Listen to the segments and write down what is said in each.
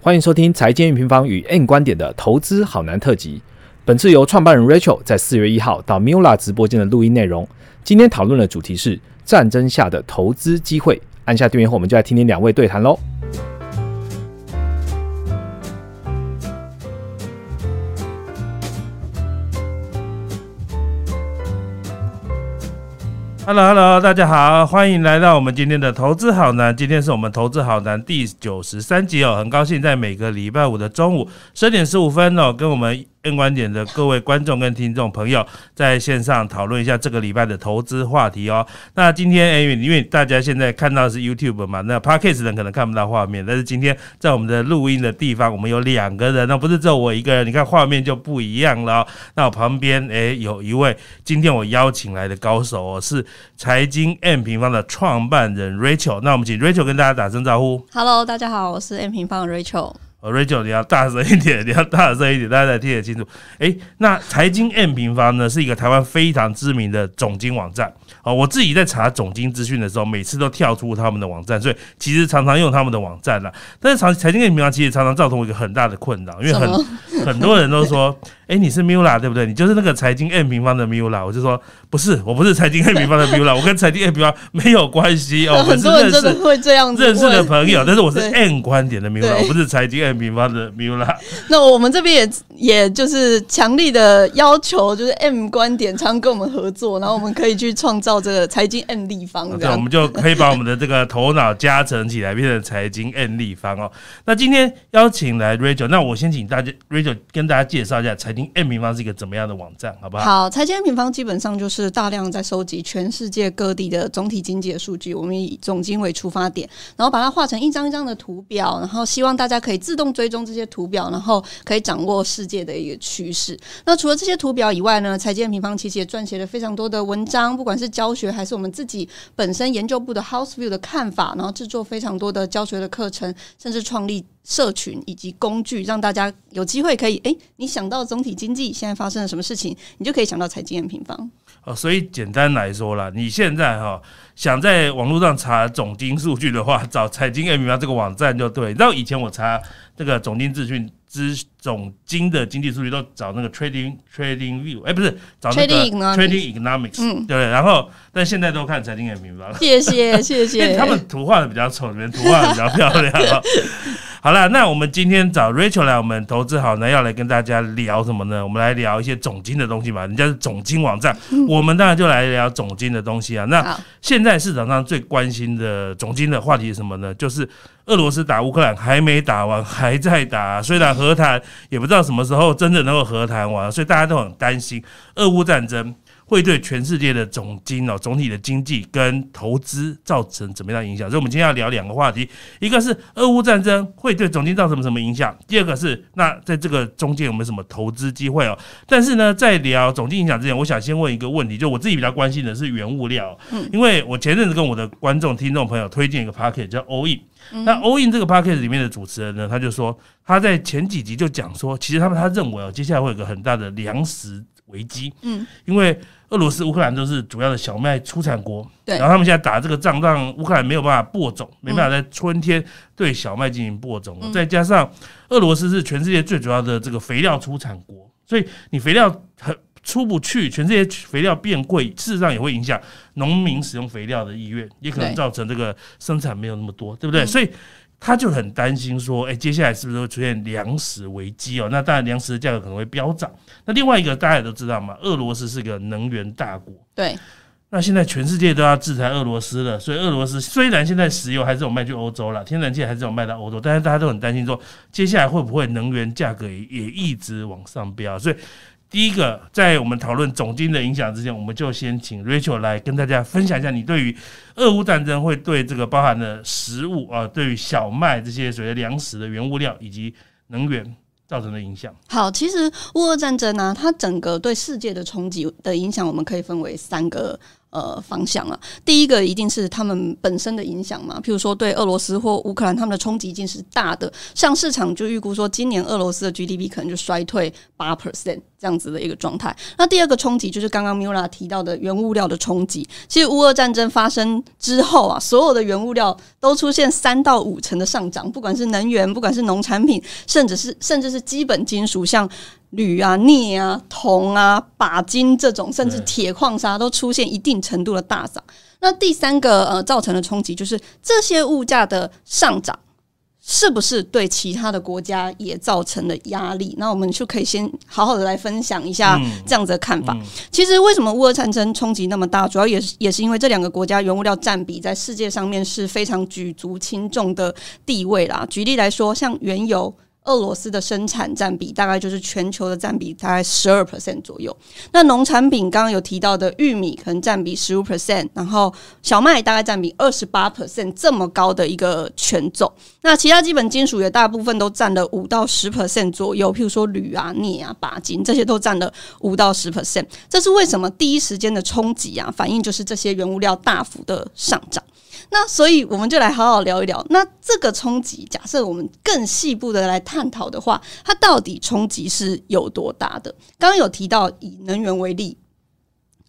欢迎收听财经平方与 N 观点的投资好难特辑。本次由创办人 Rachel 在四月一号到 Mula 直播间的录音内容。今天讨论的主题是战争下的投资机会。按下订阅后，我们就来听听两位对谈喽。Hello，Hello，大家好，欢迎来到我们今天的投资好难。今天是我们投资好难第九十三集哦，很高兴在每个礼拜五的中午十点十五分哦，跟我们。N 观点的各位观众跟听众朋友，在线上讨论一下这个礼拜的投资话题哦。那今天哎，因为大家现在看到是 YouTube 嘛，那 Podcast 人可能看不到画面，但是今天在我们的录音的地方，我们有两个人，那不是只有我一个人，你看画面就不一样了。那我旁边哎，有一位今天我邀请来的高手哦，是财经 M 平方的创办人 Rachel。那我们请 Rachel 跟大家打声招呼。Hello，大家好，我是 M 平方的 Rachel。Rachel，你要大声一点，你要大声一点，大家才听得清楚。哎，那财经 M 平方呢，是一个台湾非常知名的总经网站。哦，我自己在查总经资讯的时候，每次都跳出他们的网站，所以其实常常用他们的网站了。但是财财经 M 平方其实常常造成我一个很大的困扰，因为很 很多人都说。哎，你是 Mula 对不对？你就是那个财经 M 平方的 Mula，我就说不是，我不是财经 M 平方的 Mula，我跟财经 M 平方没有关系哦。很多人真的会这样子认识的朋友，但是我是 M 观点的 Mula，我不是财经 M 平方的 Mula。那我们这边也也就是强力的要求，就是 M 观点常跟我们合作，然后我们可以去创造这个财经 M 立方，对，我们就可以把我们的这个头脑加成起来，变成财经 M 立方哦。那今天邀请来 Rachel，那我先请大家 Rachel 跟大家介绍一下财。经 N 平方是一个怎么样的网站？好不好？好，财经 N 平方基本上就是大量在收集全世界各地的总体经济的数据，我们以总经为出发点，然后把它画成一张一张的图表，然后希望大家可以自动追踪这些图表，然后可以掌握世界的一个趋势。那除了这些图表以外呢，财经 M 平方其实也撰写了非常多的文章，不管是教学还是我们自己本身研究部的 House View 的看法，然后制作非常多的教学的课程，甚至创立。社群以及工具，让大家有机会可以哎，你想到总体经济现在发生了什么事情，你就可以想到财经 M 平方。哦，所以简单来说啦，你现在哈想在网络上查总经数据的话，找财经 M 平方这个网站就对。你知道以前我查这个总经资讯。资总经的经济数据都找那个 trading trading view，哎，不是找那个 trading economics，对嗯，对。然后，但现在都看财经眼平方。谢谢谢谢。他们图画的比较丑，里面图画的比较漂亮。好了，那我们今天找 Rachel 来，我们投资好呢，要来跟大家聊什么呢？我们来聊一些总经的东西嘛。人家是总经网站，我们当然就来聊总经的东西啊。那现在市场上最关心的总经的话题是什么呢？就是俄罗斯打乌克兰还没打完，还在打。虽然和谈也不知道什么时候真的能够和谈完，所以大家都很担心俄乌战争。会对全世界的总经哦，总体的经济跟投资造成怎么样影响？所以，我们今天要聊两个话题，一个是俄乌战争会对总经造成什么影响？第二个是那在这个中间有没有什么投资机会哦？但是呢，在聊总经影响之前，我想先问一个问题，就我自己比较关心的是原物料，嗯，因为我前阵子跟我的观众、听众朋友推荐一个 packet 叫 All In，那 All In 这个 packet 里面的主持人呢，他就说他在前几集就讲说，其实他们他认为哦，接下来会有个很大的粮食危机，嗯，因为俄罗斯、乌克兰都是主要的小麦出产国，对。然后他们现在打这个仗，让乌克兰没有办法播种，没办法在春天对小麦进行播种。再加上俄罗斯是全世界最主要的这个肥料出产国，所以你肥料很出不去，全世界肥料变贵，事实上也会影响农民使用肥料的意愿，也可能造成这个生产没有那么多，对不对？所以。他就很担心说，哎，接下来是不是会出现粮食危机哦？那当然，粮食的价格可能会飙涨。那另外一个大家也都知道嘛，俄罗斯是个能源大国。对。那现在全世界都要制裁俄罗斯了，所以俄罗斯虽然现在石油还是有卖去欧洲了，天然气还是有卖到欧洲，但是大家都很担心说，接下来会不会能源价格也也一直往上飙？所以。第一个，在我们讨论总金的影响之前，我们就先请 Rachel 来跟大家分享一下，你对于俄乌战争会对这个包含的食物啊，对于小麦这些所谓粮食的原物料以及能源造成的影响。好，其实乌俄战争呢，它整个对世界的冲击的影响，我们可以分为三个呃方向啊。第一个一定是他们本身的影响嘛，譬如说对俄罗斯或乌克兰他们的冲击一定是大的，像市场就预估说今年俄罗斯的 GDP 可能就衰退八 percent 这样子的一个状态。那第二个冲击就是刚刚 Mula 提到的原物料的冲击。其实乌俄战争发生之后啊，所有的原物料都出现三到五成的上涨，不管是能源，不管是农产品，甚至是甚至是基本金属，像铝啊、镍啊、铜啊、钯金这种，甚至铁矿砂都出现一定程度的大涨。那第三个呃造成的冲击就是这些物价的上涨。是不是对其他的国家也造成了压力？那我们就可以先好好的来分享一下这样子的看法。其实为什么乌俄战争冲击那么大，主要也是也是因为这两个国家原物料占比在世界上面是非常举足轻重的地位啦。举例来说，像原油。俄罗斯的生产占比大概就是全球的占比大概十二 percent 左右。那农产品刚刚有提到的玉米可能占比十五 percent，然后小麦大概占比二十八 percent，这么高的一个权重。那其他基本金属也大部分都占了五到十 percent 左右，譬如说铝啊、镍啊、钯金这些都占了五到十 percent。这是为什么第一时间的冲击啊？反应就是这些原物料大幅的上涨。那所以我们就来好好聊一聊，那这个冲击，假设我们更细部的来探讨的话，它到底冲击是有多大的？刚刚有提到以能源为例，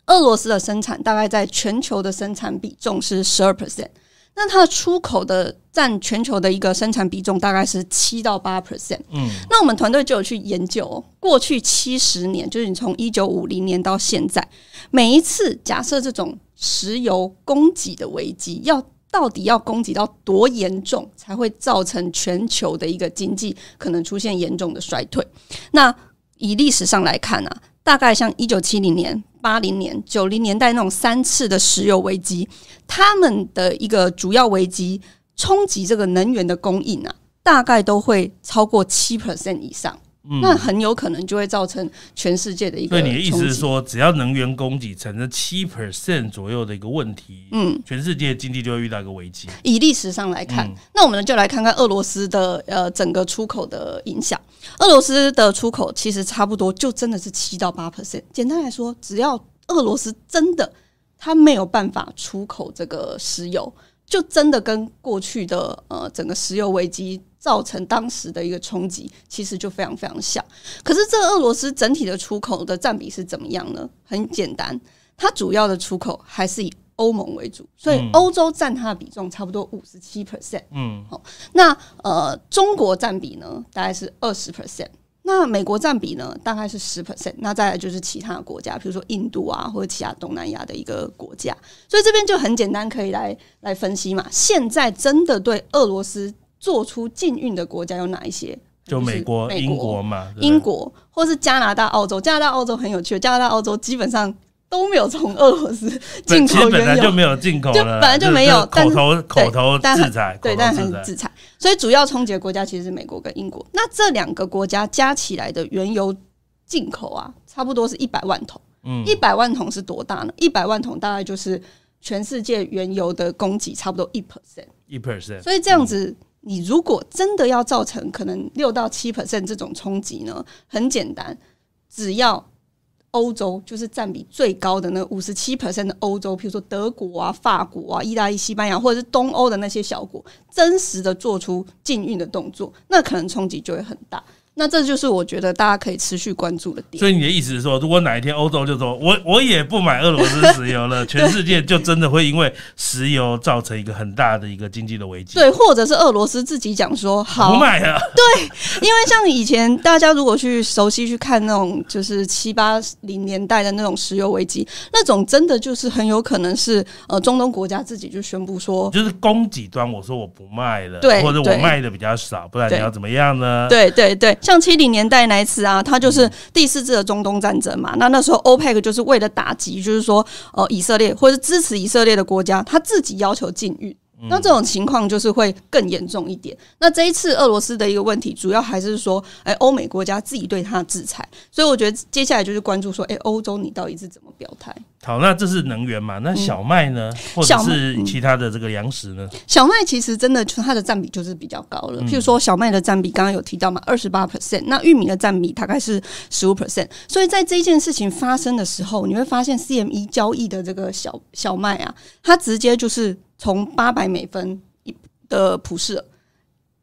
俄罗斯的生产大概在全球的生产比重是十二 percent，那它的出口的占全球的一个生产比重大概是七到八 percent。嗯，那我们团队就有去研究过去七十年，就是你从一九五零年到现在，每一次假设这种。石油供给的危机要到底要供给到多严重，才会造成全球的一个经济可能出现严重的衰退？那以历史上来看啊，大概像一九七零年、八零年、九零年代那种三次的石油危机，他们的一个主要危机冲击这个能源的供应啊，大概都会超过七 percent 以上。那很有可能就会造成全世界的一个。所以你的意思是说，只要能源供给产生七 percent 左右的一个问题，嗯，全世界经济就会遇到一个危机。以历史上来看，那我们就来看看俄罗斯的呃整个出口的影响。俄罗斯的出口其实差不多就真的是七到八 percent。简单来说，只要俄罗斯真的它没有办法出口这个石油，就真的跟过去的呃整个石油危机。造成当时的一个冲击，其实就非常非常小。可是，这俄罗斯整体的出口的占比是怎么样呢？很简单，它主要的出口还是以欧盟为主，所以欧洲占它的比重差不多五十七 percent。嗯，好，那呃，中国占比呢，大概是二十 percent。那美国占比呢，大概是十 percent。那再来就是其他国家，比如说印度啊，或者其他东南亚的一个国家。所以这边就很简单，可以来来分析嘛。现在真的对俄罗斯。做出禁运的国家有哪一些？就美国、英国嘛，英国或是加拿大、澳洲。加拿大、澳洲很有趣，加拿大、澳洲基本上都没有从俄罗斯 进口原油，本来就没有进口，就本来就没有口头口头制裁，对，但很制裁。所以主要冲击的国家其实是美国跟英国。那这两个国家加起来的原油进口啊，差不多是一百万桶。嗯，一百万桶是多大呢？一百万桶大概就是全世界原油的供给差不多一 percent，一 percent。所以这样子。你如果真的要造成可能六到七 percent 这种冲击呢？很简单，只要欧洲就是占比最高的那五十七 percent 的欧洲，比如说德国啊、法国啊、意大利、西班牙，或者是东欧的那些小国，真实的做出禁运的动作，那可能冲击就会很大。那这就是我觉得大家可以持续关注的点。所以你的意思是说，如果哪一天欧洲就说我我也不买俄罗斯石油了，全世界就真的会因为石油造成一个很大的一个经济的危机？对，或者是俄罗斯自己讲说好不买了。对，因为像以前大家如果去熟悉去看那种就是七八零年代的那种石油危机，那种真的就是很有可能是呃中东国家自己就宣布说，就是供给端我说我不卖了，对，或者我卖的比较少，不然你要怎么样呢？对对对。像七零年代那一次啊，它就是第四次的中东战争嘛。那那时候欧佩克就是为了打击，就是说呃以色列或者支持以色列的国家，他自己要求禁运。那这种情况就是会更严重一点。那这一次俄罗斯的一个问题，主要还是说，哎，欧美国家自己对它制裁，所以我觉得接下来就是关注说，哎，欧洲你到底是怎么表态？好，那这是能源嘛？那小麦呢，或者是其他的这个粮食呢？小麦其实真的就它的占比就是比较高了。譬如说，小麦的占比刚刚有提到嘛，二十八 percent，那玉米的占比大概是十五 percent。所以在这件事情发生的时候，你会发现 CME 交易的这个小小麦啊，它直接就是从八百美分一的普世，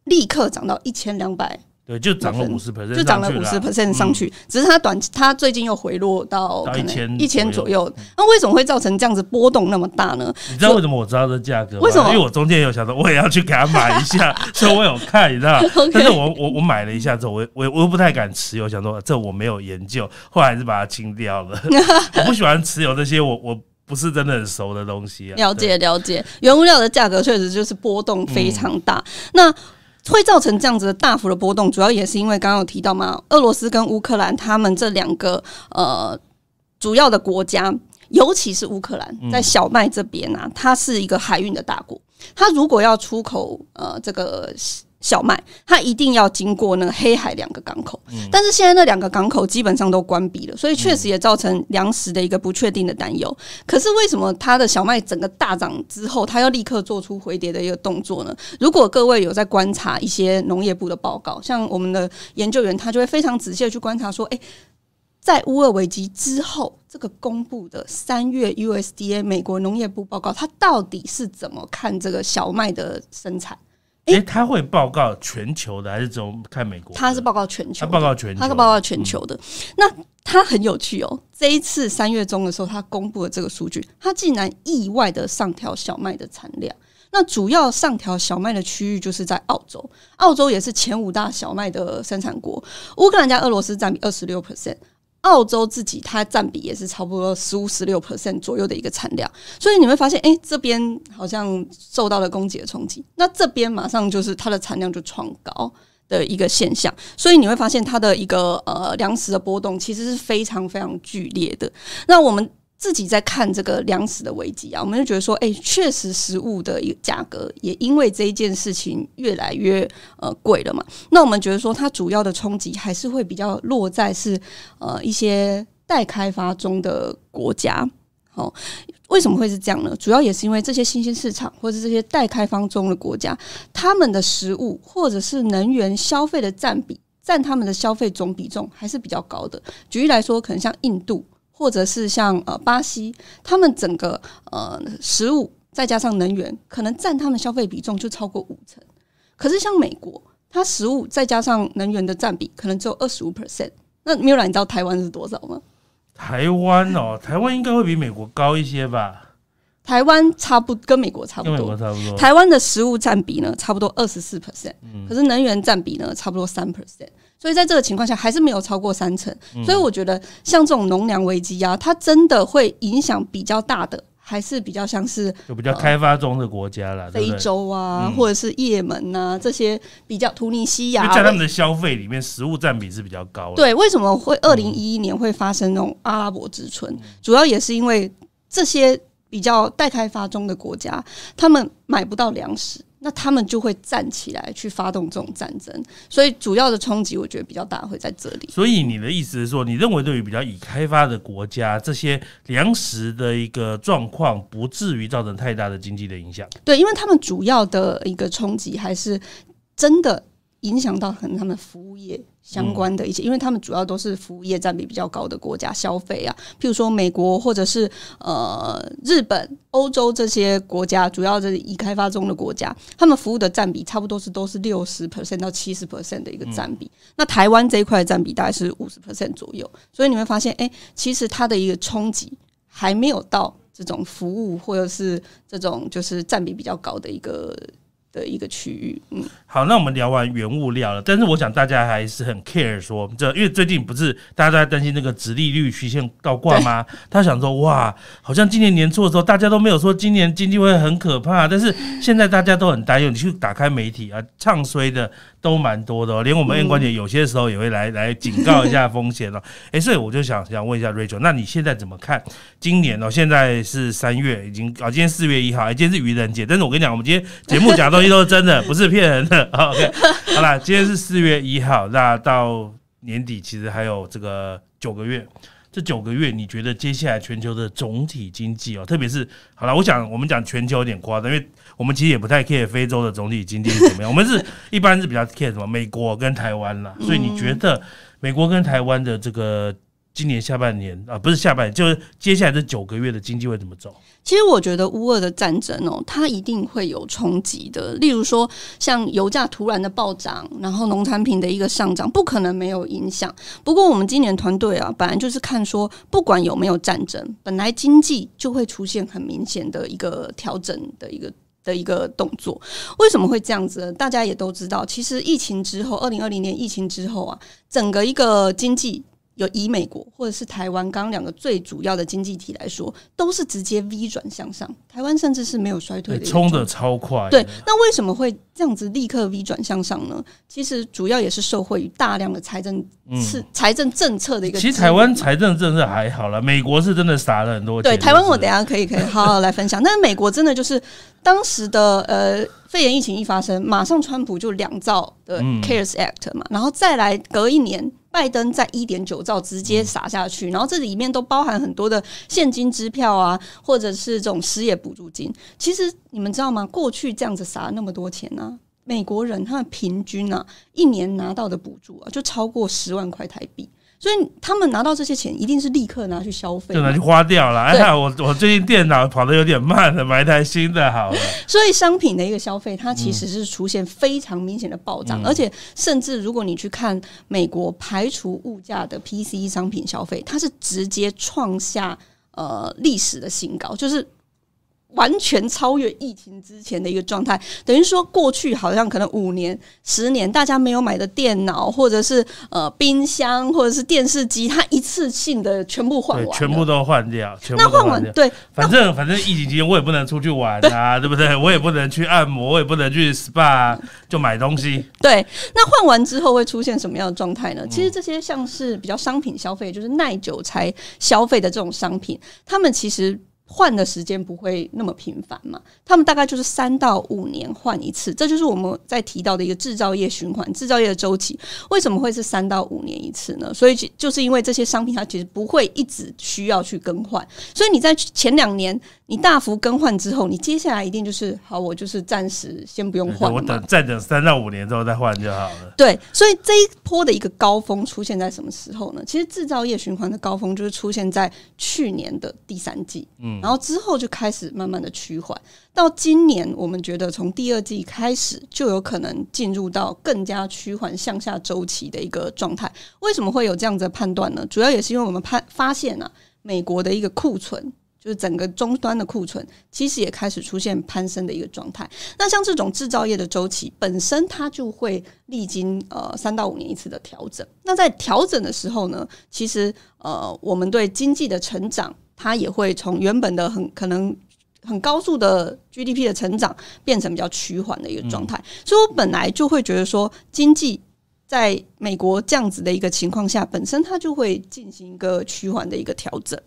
立刻涨到一千两百。对，就涨了五十 percent，就涨了五十 percent 上去。只是它短，它最近又回落到一千一千左右。那为什么会造成这样子波动那么大呢？你知道为什么我知道这价格？为什么？因为我中间有想到我也要去给他买一下，所以我有看，你知道。但是我我我买了一下之后，我我我又不太敢持有，想说这我没有研究，后来还是把它清掉了。我不喜欢持有这些我我不是真的很熟的东西。了解了解，原物料的价格确实就是波动非常大。那会造成这样子的大幅的波动，主要也是因为刚刚有提到嘛，俄罗斯跟乌克兰他们这两个呃主要的国家，尤其是乌克兰在小麦这边啊，它是一个海运的大国，它如果要出口呃这个。小麦，它一定要经过那个黑海两个港口，但是现在那两个港口基本上都关闭了，所以确实也造成粮食的一个不确定的担忧。可是为什么它的小麦整个大涨之后，它要立刻做出回跌的一个动作呢？如果各位有在观察一些农业部的报告，像我们的研究员，他就会非常仔细的去观察说，诶，在乌俄危机之后，这个公布的三月 USDA 美国农业部报告，它到底是怎么看这个小麦的生产？哎，他会报告全球的，还是只看美国？他是报告全球，他报告全球，他是报告全球的。那他很有趣哦，这一次三月中的时候，他公布了这个数据，他竟然意外的上调小麦的产量。那主要上调小麦的区域就是在澳洲，澳洲也是前五大小麦的生产国，乌克兰加俄罗斯占比二十六 percent。澳洲自己它占比也是差不多十五十六 percent 左右的一个产量，所以你会发现，哎，这边好像受到了供给的冲击，那这边马上就是它的产量就创高的一个现象，所以你会发现它的一个呃粮食的波动其实是非常非常剧烈的。那我们。自己在看这个粮食的危机啊，我们就觉得说，哎，确实食物的一个价格也因为这一件事情越来越呃贵了嘛。那我们觉得说，它主要的冲击还是会比较落在是呃一些待开发中的国家。好，为什么会是这样呢？主要也是因为这些新兴市场或者这些待开发中的国家，他们的食物或者是能源消费的占比，占他们的消费总比重还是比较高的。举例来说，可能像印度。或者是像呃巴西，他们整个呃食物再加上能源，可能占他们消费比重就超过五成。可是像美国，它食物再加上能源的占比可能只有二十五 percent。那米兰，你知道台湾是多少吗？台湾哦，台湾应该会比美国高一些吧？台湾差不跟美国差不多，差不多。台湾的食物占比呢，差不多二十四 percent，可是能源占比呢，差不多三 percent。所以在这个情况下，还是没有超过三成。所以我觉得，像这种农粮危机啊，它真的会影响比较大的，还是比较像是就比较开发中的国家啦，非洲啊，或者是也门呐这些比较突尼西亚，在他们的消费里面，食物占比是比较高的。对，为什么会二零一一年会发生那种阿拉伯之春？主要也是因为这些比较待开发中的国家，他们买不到粮食。那他们就会站起来去发动这种战争，所以主要的冲击我觉得比较大，会在这里。所以你的意思是说，你认为对于比较已开发的国家，这些粮食的一个状况不至于造成太大的经济的影响？对，因为他们主要的一个冲击还是真的。影响到可能他们服务业相关的一些，因为他们主要都是服务业占比比较高的国家消费啊，譬如说美国或者是呃日本、欧洲这些国家，主要是已开发中的国家，他们服务的占比差不多是都是六十 percent 到七十 percent 的一个占比。那台湾这一块占比大概是五十 percent 左右，所以你会发现，哎，其实它的一个冲击还没有到这种服务或者是这种就是占比比较高的一个。的一个区域，嗯，好，那我们聊完原物料了，但是我想大家还是很 care 说，这因为最近不是大家都在担心那个直利率曲线倒挂吗？他想说，哇，好像今年年初的时候，大家都没有说今年经济会很可怕，但是现在大家都很担忧。你去打开媒体啊，唱衰的。都蛮多的哦，连我们 N 观点有些时候也会来来警告一下风险哦。哎，所以我就想想问一下 Rachel，那你现在怎么看今年哦？现在是三月，已经啊，今天四月一号，哎，今天是愚人节，但是我跟你讲，我们今天节目讲的东西都是真的，不是骗人的。OK，好啦，今天是四月一号，那到年底其实还有这个九个月。这九个月，你觉得接下来全球的总体经济哦，特别是好了，我想我们讲全球有点夸张，因为我们其实也不太 care 非洲的总体经济是怎么样，我们是 一般是比较 care 什么美国跟台湾啦，所以你觉得美国跟台湾的这个？今年下半年啊，不是下半年，就是接下来这九个月的经济会怎么走？其实我觉得乌俄的战争哦，它一定会有冲击的。例如说，像油价突然的暴涨，然后农产品的一个上涨，不可能没有影响。不过，我们今年团队啊，本来就是看说，不管有没有战争，本来经济就会出现很明显的一个调整的一个的一个动作。为什么会这样子？大家也都知道，其实疫情之后，二零二零年疫情之后啊，整个一个经济。有以美国或者是台湾，刚刚两个最主要的经济体来说，都是直接 V 转向上。台湾甚至是没有衰退的，冲的超快。对，那为什么会这样子立刻 V 转向上呢？其实主要也是受惠于大量的财政是财政政策的一个。其实台湾财政政策还好了，美国是真的撒了很多钱。对，台湾我等下可以可以好好来分享。但是美国真的就是当时的呃肺炎疫情一发生，马上川普就两兆的 CARES Act 嘛，然后再来隔一年。拜登在一点九兆直接撒下去，然后这里面都包含很多的现金支票啊，或者是这种失业补助金。其实你们知道吗？过去这样子撒那么多钱呢，美国人他们平均啊一年拿到的补助啊就超过十万块台币。所以他们拿到这些钱，一定是立刻拿去消费，就拿去花掉了。哎呀，我我最近电脑跑的有点慢了，买一台新的好了。所以商品的一个消费，它其实是出现非常明显的暴涨，而且甚至如果你去看美国排除物价的 PC 商品消费，它是直接创下呃历史的新高，就是。完全超越疫情之前的一个状态，等于说过去好像可能五年、十年，大家没有买的电脑，或者是呃冰箱，或者是电视机，它一次性的全部换完，全部都换掉。那换完对，反正反正疫情期间我也不能出去玩啊，对不对？我也不能去按摩，我也不能去 SPA，就买东西。对，那换完之后会出现什么样的状态呢？其实这些像是比较商品消费，就是耐久才消费的这种商品，他们其实。换的时间不会那么频繁嘛？他们大概就是三到五年换一次，这就是我们在提到的一个制造业循环、制造业的周期。为什么会是三到五年一次呢？所以就是因为这些商品它其实不会一直需要去更换，所以你在前两年。你大幅更换之后，你接下来一定就是好，我就是暂时先不用换，我等再等三到五年之后再换就好了。对，所以这一波的一个高峰出现在什么时候呢？其实制造业循环的高峰就是出现在去年的第三季，嗯，然后之后就开始慢慢的趋缓，到今年我们觉得从第二季开始就有可能进入到更加趋缓向下周期的一个状态。为什么会有这样子的判断呢？主要也是因为我们判发现呢，美国的一个库存。就是整个终端的库存，其实也开始出现攀升的一个状态。那像这种制造业的周期本身，它就会历经呃三到五年一次的调整。那在调整的时候呢，其实呃我们对经济的成长，它也会从原本的很可能很高速的 GDP 的成长，变成比较趋缓的一个状态。所以我本来就会觉得说，经济在美国这样子的一个情况下，本身它就会进行一个趋缓的一个调整。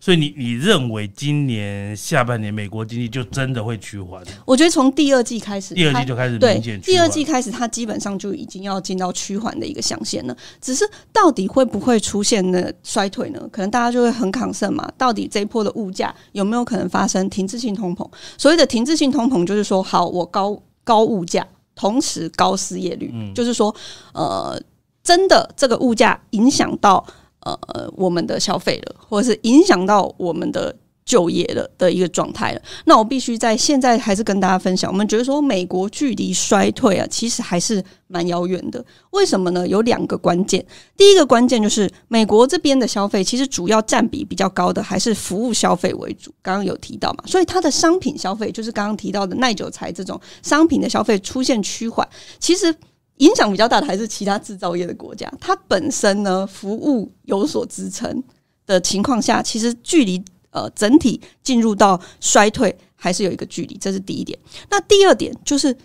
所以你你认为今年下半年美国经济就真的会趋缓？我觉得从第二季开始，第二季就开始对，第二季开始它基本上就已经要进到趋缓的一个象限了。只是到底会不会出现呢衰退呢？可能大家就会很抗胜嘛。到底这一波的物价有没有可能发生停滞性通膨？所谓的停滞性通膨就是说，好，我高高物价，同时高失业率，就是说，呃，真的这个物价影响到。呃，我们的消费了，或者是影响到我们的就业了的一个状态了。那我必须在现在还是跟大家分享，我们觉得说美国距离衰退啊，其实还是蛮遥远的。为什么呢？有两个关键。第一个关键就是美国这边的消费，其实主要占比比较高的还是服务消费为主。刚刚有提到嘛，所以它的商品消费，就是刚刚提到的耐久材这种商品的消费出现趋缓，其实。影响比较大的还是其他制造业的国家，它本身呢服务有所支撑的情况下，其实距离呃整体进入到衰退还是有一个距离，这是第一点。那第二点就是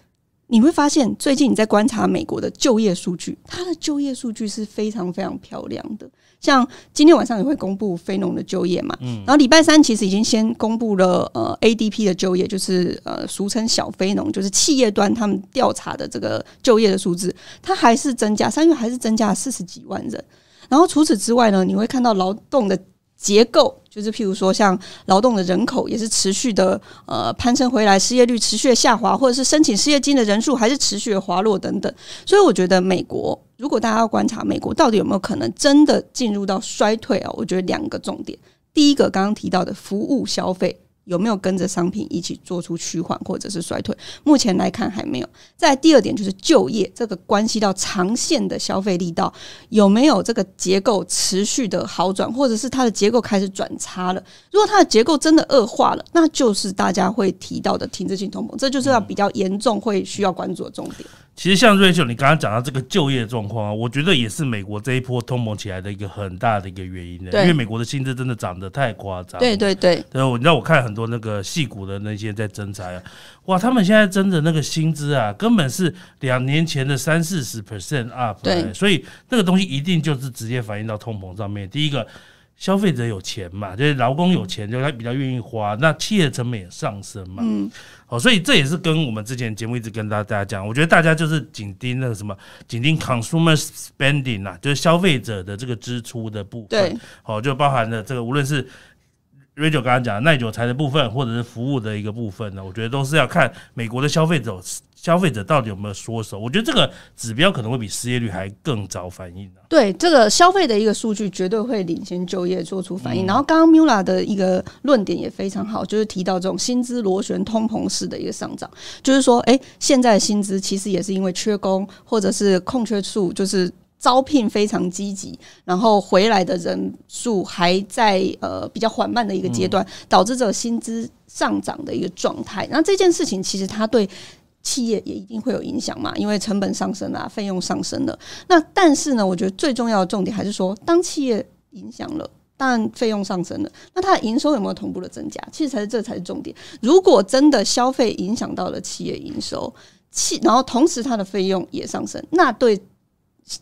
你会发现，最近你在观察美国的就业数据，它的就业数据是非常非常漂亮的。像今天晚上也会公布非农的就业嘛，嗯然后礼拜三其实已经先公布了呃 ADP 的就业，就是呃俗称小非农，就是企业端他们调查的这个就业的数字，它还是增加，三月还是增加了四十几万人。然后除此之外呢，你会看到劳动的。结构就是，譬如说，像劳动的人口也是持续的呃攀升回来，失业率持续的下滑，或者是申请失业金的人数还是持续的滑落等等。所以，我觉得美国，如果大家要观察美国到底有没有可能真的进入到衰退啊，我觉得两个重点，第一个刚刚提到的服务消费。有没有跟着商品一起做出趋缓或者是衰退？目前来看还没有。再第二点就是就业，这个关系到长线的消费力道有没有这个结构持续的好转，或者是它的结构开始转差了？如果它的结构真的恶化了，那就是大家会提到的停滞性通膨，这就是要比较严重会需要关注的重点。其实像瑞秀，你刚刚讲到这个就业状况啊，我觉得也是美国这一波通膨起来的一个很大的一个原因的。因为美国的薪资真的涨得太夸张。对对对。对，我你知道我看很多那个戏骨的那些在征才啊，哇，他们现在真的那个薪资啊，根本是两年前的三四十 percent up。对。所以那个东西一定就是直接反映到通膨上面。第一个。消费者有钱嘛，就是劳工有钱，就他比较愿意花，那企业成本也上升嘛。嗯，好，所以这也是跟我们之前节目一直跟大家讲，我觉得大家就是紧盯那个什么，紧盯 consumer spending 啊，就是消费者的这个支出的部分。对，好，就包含了这个，无论是 Radio 刚刚讲耐久材的部分，或者是服务的一个部分呢，我觉得都是要看美国的消费者。消费者到底有没有缩手？我觉得这个指标可能会比失业率还更早反应。对，这个消费的一个数据绝对会领先就业做出反应。然后刚刚 Mula 的一个论点也非常好，就是提到这种薪资螺旋通膨式的一个上涨，就是说，哎，现在薪资其实也是因为缺工或者是空缺数，就是招聘非常积极，然后回来的人数还在呃比较缓慢的一个阶段，导致这个薪资上涨的一个状态。那这件事情其实它对。企业也一定会有影响嘛，因为成本上升啊，费用上升了。那但是呢，我觉得最重要的重点还是说，当企业影响了，但费用上升了，那它的营收有没有同步的增加？其实才是这才是重点。如果真的消费影响到了企业营收，企然后同时它的费用也上升，那对。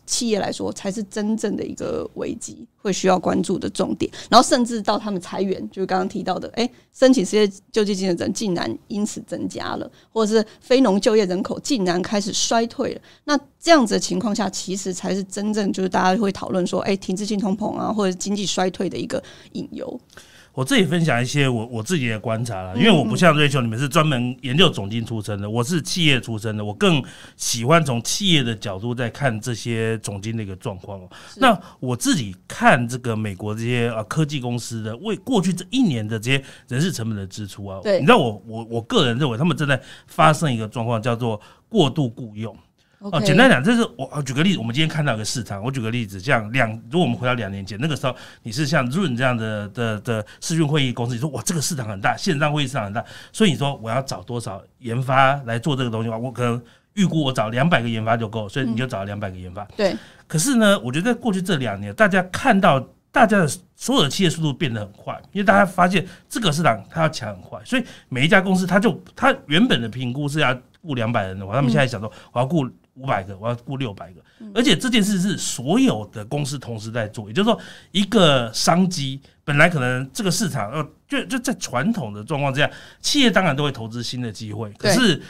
企业来说，才是真正的一个危机，会需要关注的重点。然后，甚至到他们裁员，就是刚刚提到的，哎，申请失业救济金的人竟然因此增加了，或者是非农就业人口竟然开始衰退了。那这样子的情况下，其实才是真正就是大家会讨论说，哎，停滞性通膨啊，或者经济衰退的一个引诱。我自己分享一些我我自己的观察了，因为我不像瑞秋，你们是专门研究总经出身的，我是企业出身的，我更喜欢从企业的角度在看这些总经的一个状况哦。那我自己看这个美国这些啊科技公司的为过去这一年的这些人事成本的支出啊，你知道我我我个人认为他们正在发生一个状况，叫做过度雇佣。哦，简单讲，这是我举个例子，我们今天看到一个市场，我举个例子，像两，如果我们回到两年前，那个时候你是像润这样的的的视讯会议公司，你说哇，这个市场很大，线上会议市场很大，所以你说我要找多少研发来做这个东西话，我可能预估我找两百个研发就够，所以你就找两百个研发。对。可是呢，我觉得过去这两年，大家看到大家的所有的企业速度变得很快，因为大家发现这个市场它要抢很快，所以每一家公司它就它原本的评估是要雇两百人的话，他们现在想说我要雇。五百个，我要雇六百个，而且这件事是所有的公司同时在做，也就是说，一个商机本来可能这个市场呃，就就在传统的状况之下，企业当然都会投资新的机会，可是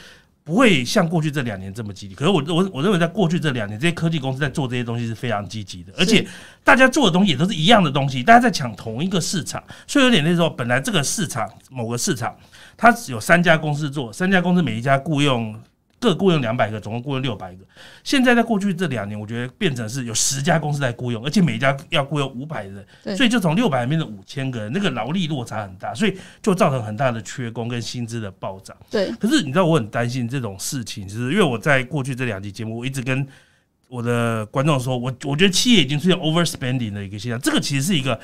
不会像过去这两年这么积极。可是我我我认为，在过去这两年，这些科技公司在做这些东西是非常积极的，而且大家做的东西也都是一样的东西，大家在抢同一个市场，所以有点那时候本来这个市场某个市场，它有三家公司做，三家公司每一家雇佣。各雇佣两百个，总共雇佣六百个。现在在过去这两年，我觉得变成是有十家公司在雇佣，而且每一家要雇佣五百人，所以就从六百人变成五千个人，那个劳力落差很大，所以就造成很大的缺工跟薪资的暴涨。对，可是你知道我很担心这种事情，就是因为我在过去这两集节目，我一直跟我的观众说，我我觉得企业已经出现 overspending 的一个现象，这个其实是一个。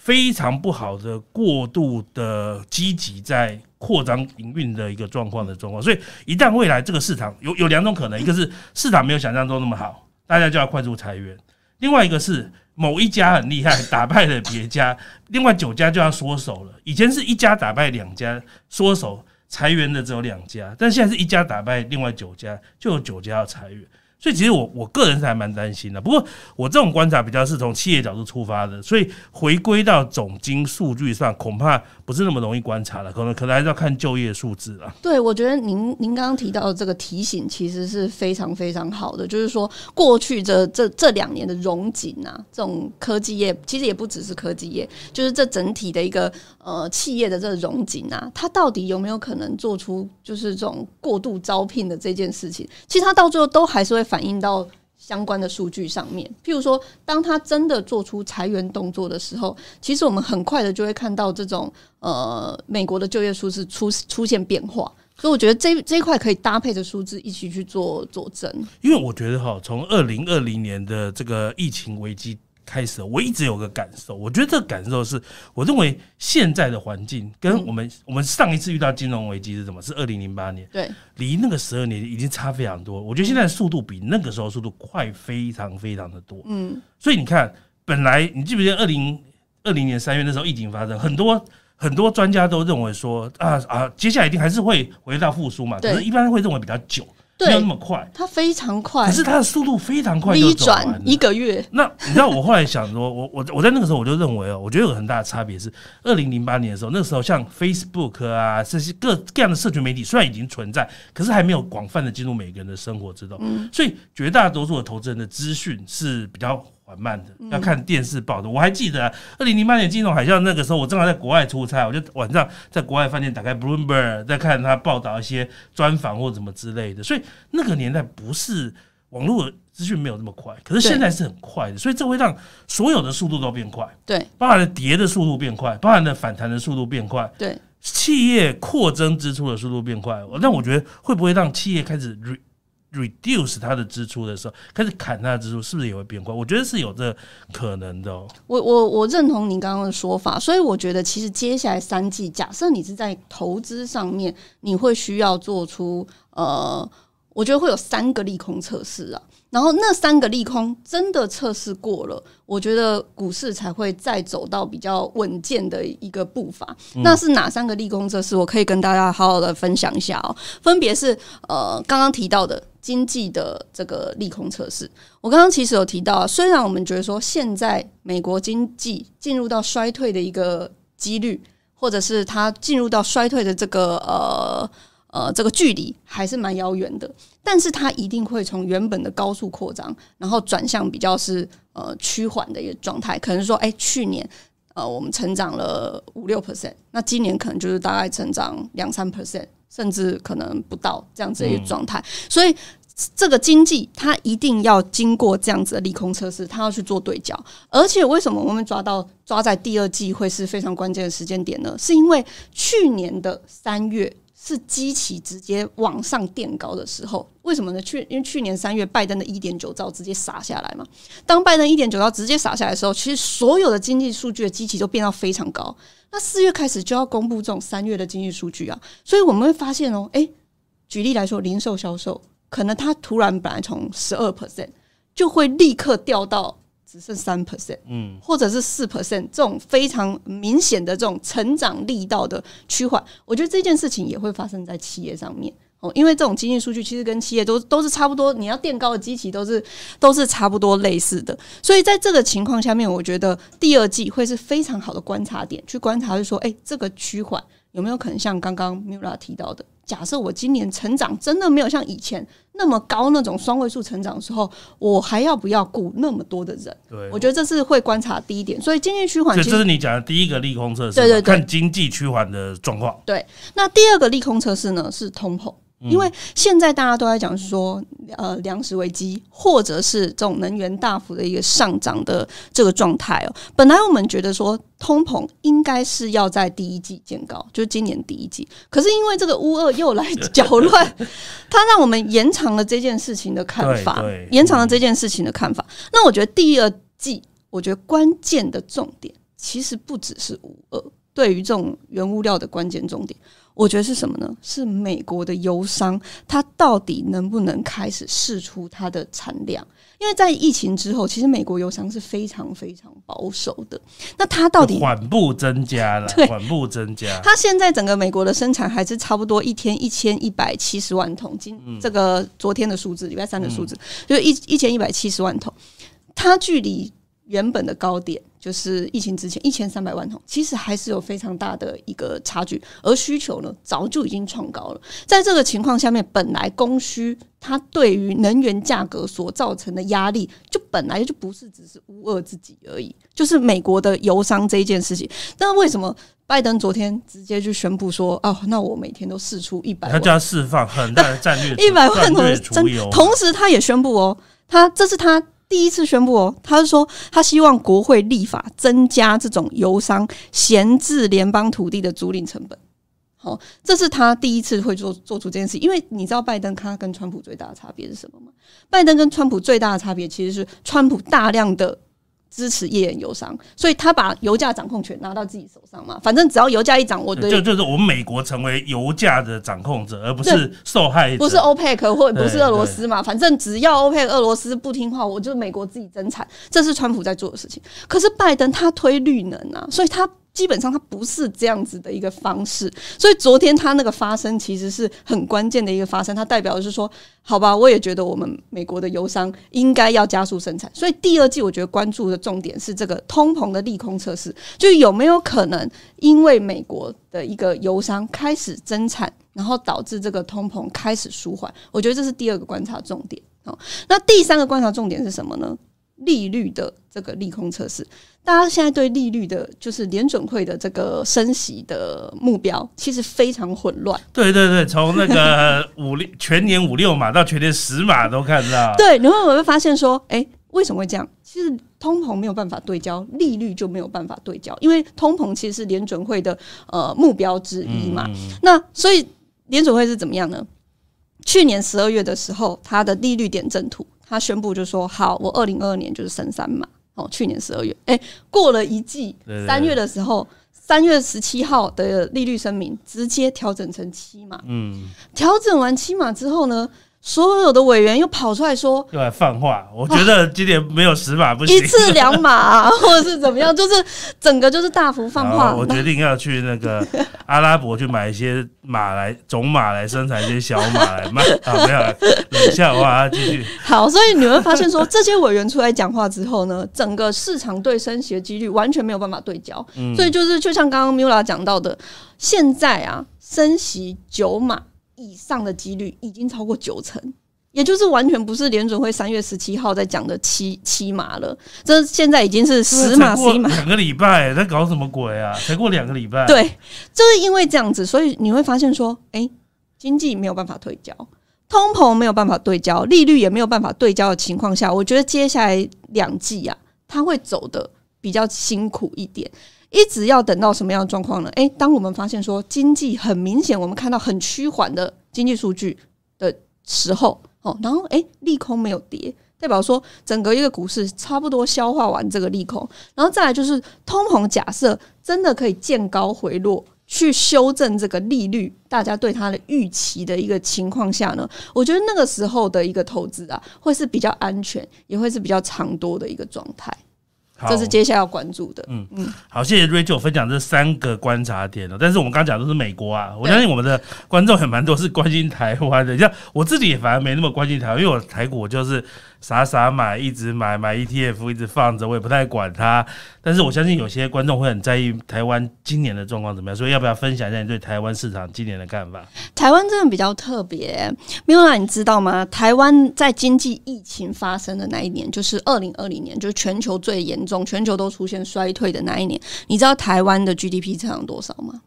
非常不好的过度的积极在扩张营运的一个状况的状况，所以一旦未来这个市场有有两种可能，一个是市场没有想象中那么好，大家就要快速裁员；另外一个是某一家很厉害，打败了别家，另外九家就要缩手了。以前是一家打败两家缩手，裁员的只有两家，但现在是一家打败另外九家，就有九家要裁员。所以其实我我个人是还蛮担心的，不过我这种观察比较是从企业角度出发的，所以回归到总经数据上，恐怕不是那么容易观察了，可能可能还是要看就业数字了。对，我觉得您您刚刚提到的这个提醒其实是非常非常好的，就是说过去这这这两年的融景啊，这种科技业其实也不只是科技业，就是这整体的一个呃企业的这个融景啊，它到底有没有可能做出就是这种过度招聘的这件事情？其实它到最后都还是会。反映到相关的数据上面，譬如说，当他真的做出裁员动作的时候，其实我们很快的就会看到这种呃美国的就业数字出出现变化，所以我觉得这这一块可以搭配着数字一起去做佐证。因为我觉得哈，从二零二零年的这个疫情危机。开始，我一直有个感受，我觉得这个感受是，我认为现在的环境跟我们我们上一次遇到金融危机是什么？是二零零八年，对，离那个十二年已经差非常多。我觉得现在的速度比那个时候速度快非常非常的多。嗯，所以你看，本来你记不记得二零二零年三月那时候疫情发生，很多很多专家都认为说啊啊，接下来一定还是会回到复苏嘛，可是一般会认为比较久。没有那么快，它非常快，可是它的速度非常快，一转一个月。那你知道我后来想说，我我我在那个时候我就认为哦，我觉得有很大的差别是，二零零八年的时候，那个时候像 Facebook 啊这些各各样的社群媒体虽然已经存在，可是还没有广泛的进入每个人的生活之中，所以绝大多数的投资人的资讯是比较。缓慢的，要看电视报的。我还记得二零零八年金融海啸那个时候，我正好在国外出差，我就晚上在国外饭店打开 Bloomberg，在看他报道一些专访或什么之类的。所以那个年代不是网络资讯没有那么快，可是现在是很快的，所以这会让所有的速度都变快。对，包含了跌的速度变快，包含了反弹的速度变快。对，企业扩增支出的速度变快。那我觉得会不会让企业开始 reduce 它的支出的时候，开始砍它的支出，是不是也会变快？我觉得是有这可能的。我我我认同您刚刚的说法，所以我觉得其实接下来三季，假设你是在投资上面，你会需要做出呃，我觉得会有三个利空测试啊。然后那三个利空真的测试过了，我觉得股市才会再走到比较稳健的一个步伐。那是哪三个利空测试？我可以跟大家好好的分享一下哦。分别是呃，刚刚提到的。经济的这个利空测试，我刚刚其实有提到，虽然我们觉得说现在美国经济进入到衰退的一个几率，或者是它进入到衰退的这个呃呃这个距离还是蛮遥远的，但是它一定会从原本的高速扩张，然后转向比较是呃趋缓的一个状态。可能说，哎，去年呃我们成长了五六 percent，那今年可能就是大概成长两三 percent。甚至可能不到这样子一个状态，所以这个经济它一定要经过这样子的利空测试，它要去做对焦。而且为什么我们抓到抓在第二季会是非常关键的时间点呢？是因为去年的三月是机器直接往上垫高的时候。为什么呢？去因为去年三月拜登的一点九兆直接撒下来嘛。当拜登一点九兆直接撒下来的时候，其实所有的经济数据的机器都变到非常高。那四月开始就要公布这种三月的经济数据啊，所以我们会发现哦，诶，举例来说，零售销售可能它突然本来从十二 percent 就会立刻掉到只剩三 percent，嗯，或者是四 percent 这种非常明显的这种成长力道的趋缓，我觉得这件事情也会发生在企业上面。哦，因为这种经济数据其实跟企业都都是差不多，你要垫高的机器都是都是差不多类似的，所以在这个情况下面，我觉得第二季会是非常好的观察点，去观察是说，哎，这个趋缓有没有可能像刚刚 Mula 提到的，假设我今年成长真的没有像以前那么高那种双位数成长的时候，我还要不要雇那么多的人？对，我觉得这是会观察第一点，所以经济趋缓，这是你讲的第一个利空测试，对对对，看经济趋缓的状况。对，那第二个利空测试呢是通膨。因为现在大家都在讲说，呃，粮食危机，或者是这种能源大幅的一个上涨的这个状态哦。本来我们觉得说，通膨应该是要在第一季见高，就是今年第一季。可是因为这个乌二又来搅乱，它让我们延长了这件事情的看法，延长了这件事情的看法。那我觉得第二季，我觉得关键的重点其实不只是乌二，对于这种原物料的关键重点。我觉得是什么呢？是美国的油商，它到底能不能开始试出它的产量？因为在疫情之后，其实美国油商是非常非常保守的。那它到底缓步增加了对，缓步增加。它现在整个美国的生产还是差不多一天一千一百七十万桶，今这个昨天的数字，礼拜三的数字、就是一一千一百七十万桶，它距离原本的高点就是疫情之前一千三百万桶，其实还是有非常大的一个差距，而需求呢早就已经创高了。在这个情况下面，本来供需它对于能源价格所造成的压力，就本来就不是只是乌俄自己而已，就是美国的油商这一件事情。那为什么拜登昨天直接就宣布说，哦，那我每天都试出一百万他就要释放很大的战略 一百万桶的同时他也宣布哦，他这是他第一次宣布哦，他是说他希望国会立法增加这种油商闲置联邦土地的租赁成本。好、这是他第一次会做做出这件事，因为你知道拜登他跟川普最大的差别是什么吗？拜登跟川普最大的差别其实是川普大量的支持页岩油商，所以他把油价掌控权拿到自己手上嘛，反正只要油价一涨，我的就就是我们美国成为油价的掌控者，而不是受害者。不是 OPEC 或者不是俄罗斯嘛，反正只要 OPEC 俄罗斯不听话，我就美国自己增产，这是川普在做的事情。可是拜登他推绿能啊，所以他基本上它不是这样子的一个方式。所以昨天它那个发声其实是很关键的一个发声，它代表的是说，好吧，我也觉得我们美国的油商应该要加速生产。所以第二季我觉得关注的重点是这个通膨的利空测试，就有没有可能因为美国的一个油商开始增产，然后导致这个通膨开始舒缓。我觉得这是第二个观察重点。哦，那第三个观察重点是什么呢？利率的这个利空测试，大家现在对利率的，就是联准会的这个升息的目标，其实非常混乱。对对对，从那个五六全年五六码到全年十码都看到。对，你会不会发现说，哎、为什么会这样？其实通膨没有办法对焦，利率就没有办法对焦，因为通膨其实是联准会的呃目标之一嘛。嗯那所以联准会是怎么样呢？去年十二月的时候，它的利率点阵图，它宣布就说，好，我二零二二年就是升三码。哦，去年十二月，哎、过了一季三月的时候，三月十七号的利率声明直接调整成七码。嗯，调整完七码之后呢，所有的委员又跑出来说，又来放话，我觉得今年没有十码不行一。次两码、啊，或者是怎么样，就是整个就是大幅放话。我决定要去那个阿拉伯去买一些马来种马来生产一些小马来卖 啊，没有了冷笑话，继续。好，所以你会发现说，这些委员出来讲话之后呢，整个市场对升息的几率完全没有办法对焦。嗯所以就是就像刚刚 Mula 讲到的，现在啊，升息九码以上的几率已经超过九成。也就是完全不是联准会三月十七号在讲的七七码了，这现在已经是十码、十一码，两个礼拜，在搞什么鬼啊？才过两个礼拜，，对，就是因为这样子，所以你会发现说，哎、经济没有办法对焦，通膨没有办法对焦，利率也没有办法对焦的情况下，我觉得接下来两季啊，它会走的比较辛苦一点。一直要等到什么样的状况呢？诶，当我们发现说经济很明显，我们看到很趋缓的经济数据的时候，哦，然后诶，利空没有跌，代表说整个一个股市差不多消化完这个利空，然后再来就是通膨假设真的可以见高回落，去修正这个利率，大家对它的预期的一个情况下呢，我觉得那个时候的一个投资啊，会是比较安全，也会是比较长多的一个状态，好这是接下来要关注的。嗯嗯好，谢谢 Rachel 分享这三个观察点哦。但是我们刚讲的都是美国啊，我相信我们的观众也蛮多是关心台湾的。像我自己也反而没那么关心台湾，因为我台股我就是傻傻买，一直买买 ETF，一直放着，我也不太管它。但是我相信有些观众会很在意台湾今年的状况怎么样，所以要不要分享一下你对台湾市场今年的看法？台湾真的比较特别没有啦你知道吗？台湾在经济疫情发生的那一年，就是二零二零年，就是全球最严重，全球都出现衰退的那一年。你知道台湾的 GDP 增长多少吗？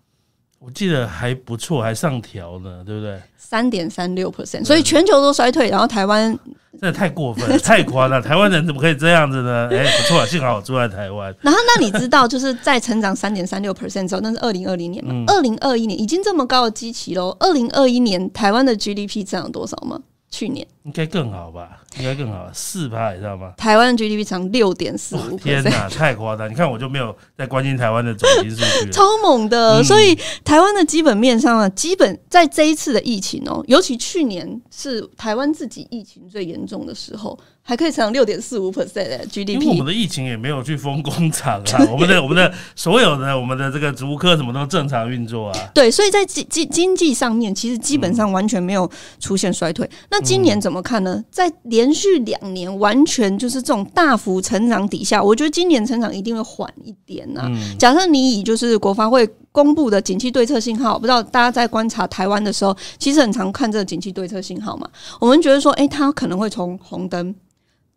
我记得还不错，还上调呢，对不对？三点三六 percent，所以全球都衰退，然后台湾真的太过分了，太夸张！台湾人怎么可以这样子呢？哎、不错，幸好我住在台湾。然后，那你知道，就是在成长三点三六 percent 之后，那是二零二零年嘛？二零二一年已经这么高的基期喽。二零二一年台湾的 GDP 增长多少吗？去年应该更好吧？应该更好，四趴，你知道吗？台湾的 GDP 长六点四五天哪，太夸张！你看我就没有在关心台湾的总经数据，超猛的。嗯所以台湾的基本面上啊，基本在这一次的疫情哦，尤其去年是台湾自己疫情最严重的时候，还可以成长六点四五 percent 的因为我们 GDP。的疫情也没有去封工厂啊，我们的 我们的所有的我们的这个竹科什么都正常运作啊。对，所以在经经经济上面，其实基本上完全没有出现衰退。那今年怎么看呢？在连续两年完全就是这种大幅成长底下，我觉得今年成长一定会缓一点啊、嗯，假设你以就是国发会公布的景气对策信号，不知道大家在观察台湾的时候，其实很常看这个景气对策信号嘛。我们觉得说，诶，它可能会从红灯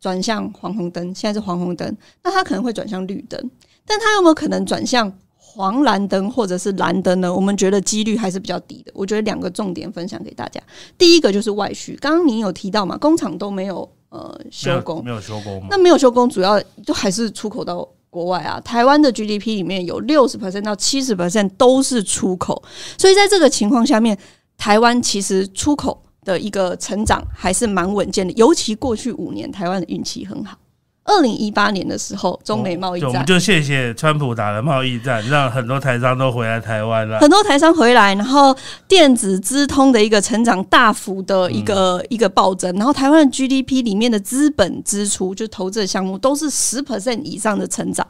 转向黄红灯，现在是黄红灯，那它可能会转向绿灯，但它有没有可能转向黄蓝灯或者是蓝灯呢？我们觉得几率还是比较低的。我觉得两个重点分享给大家，第一个就是外需，刚刚您有提到嘛，工厂都没有呃没有休工，没有修工？那没有修工，主要就还是出口到国外啊。台湾的 GDP 里面有六十 percent 到七十 percent 都是出口，所以在这个情况下面，台湾其实出口的一个成长还是蛮稳健的。尤其过去五年，台湾的运气很好。二零一八年的时候，中美贸易战就我们，就谢谢川普打了贸易战，让很多台商都回来台湾了。很多台商回来，然后电子资通的一个成长大幅的一个、一个暴增，然后台湾的 GDP 里面的资本支出，就投资的项目都是十 percent 以上的成长。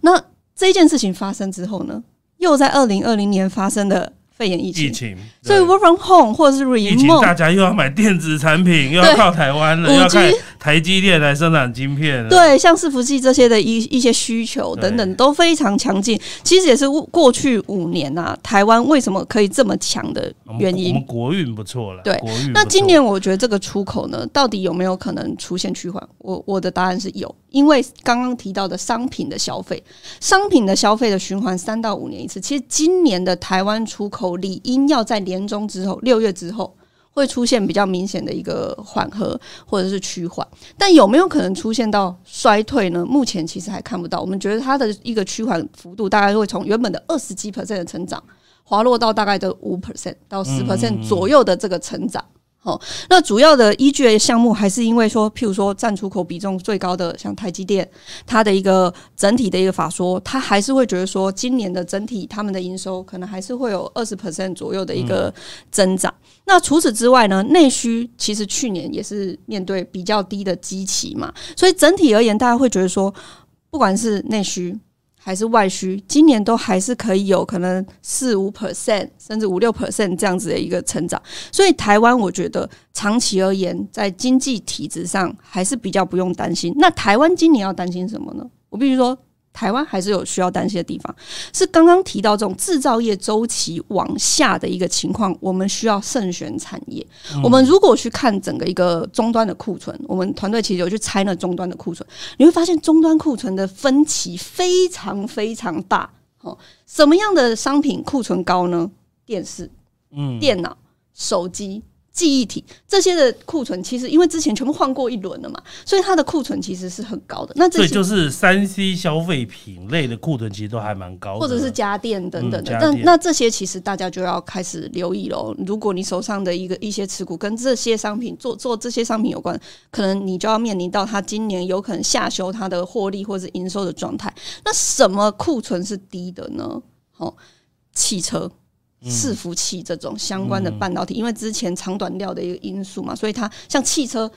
那这件事情发生之后呢，又在二零二零年发生的肺炎疫情，疫情，所以 work from home 或者是疫情 remote 大家又要买电子产品，又要对。靠台湾了，又要靠台积电来生产晶片了。对，像伺服器这些的一一些需求等等都非常强劲，其实也是过去五年啊，台湾为什么可以这么强的原因我们。国运不错了。对国运。那今年我觉得这个出口呢，到底有没有可能出现趋缓？我我的答案是有，因为刚刚提到的商品的消费，商品的消费的循环三到五年一次。其实今年的台湾出口理应要在年中之后，六月之后。会出现比较明显的一个缓和或者是趋缓，但有没有可能出现到衰退呢？目前其实还看不到。我们觉得它的一个趋缓幅度大概会从原本的二十几 percent 的成长，滑落到大概的五 percent 到十 percent 左右的这个成长。哦，那主要的依据的项目还是因为说，譬如说占出口比重最高的像台积电，它的一个整体的一个法说，它还是会觉得说，今年的整体他们的营收可能还是会有二十 percent 左右的一个增长。那除此之外呢，内需其实去年也是面对比较低的基期嘛，所以整体而言，大家会觉得说，不管是内需。还是外需，今年都还是可以有可能四五 percent 甚至五六 percent 这样子的一个成长，所以台湾我觉得长期而言，在经济体制上还是比较不用担心。那台湾今年要担心什么呢？我必须说，台湾还是有需要担心的地方，是刚刚提到这种制造业周期往下的一个情况，我们需要慎选产业。我们如果去看整个一个终端的库存，我们团队其实有去拆那终端的库存，你会发现终端库存的分歧非常非常大。哦，什么样的商品库存高呢？电视、嗯，电脑、手机、记忆体这些的库存，其实因为之前全部换过一轮了嘛，所以它的库存其实是很高的。那这些就是三 C 消费品类的库存其实都还蛮高的，或者是家电等等的，嗯家电那那这些其实大家就要开始留意喽。如果你手上的一个一些持股跟这些商品做做这些商品有关，可能你就要面临到它今年有可能下修它的获利或者营收的状态。那什么库存是低的呢？哦，汽车。伺服器这种相关的半导体，因为之前长短料的一个因素嘛，所以它像汽车，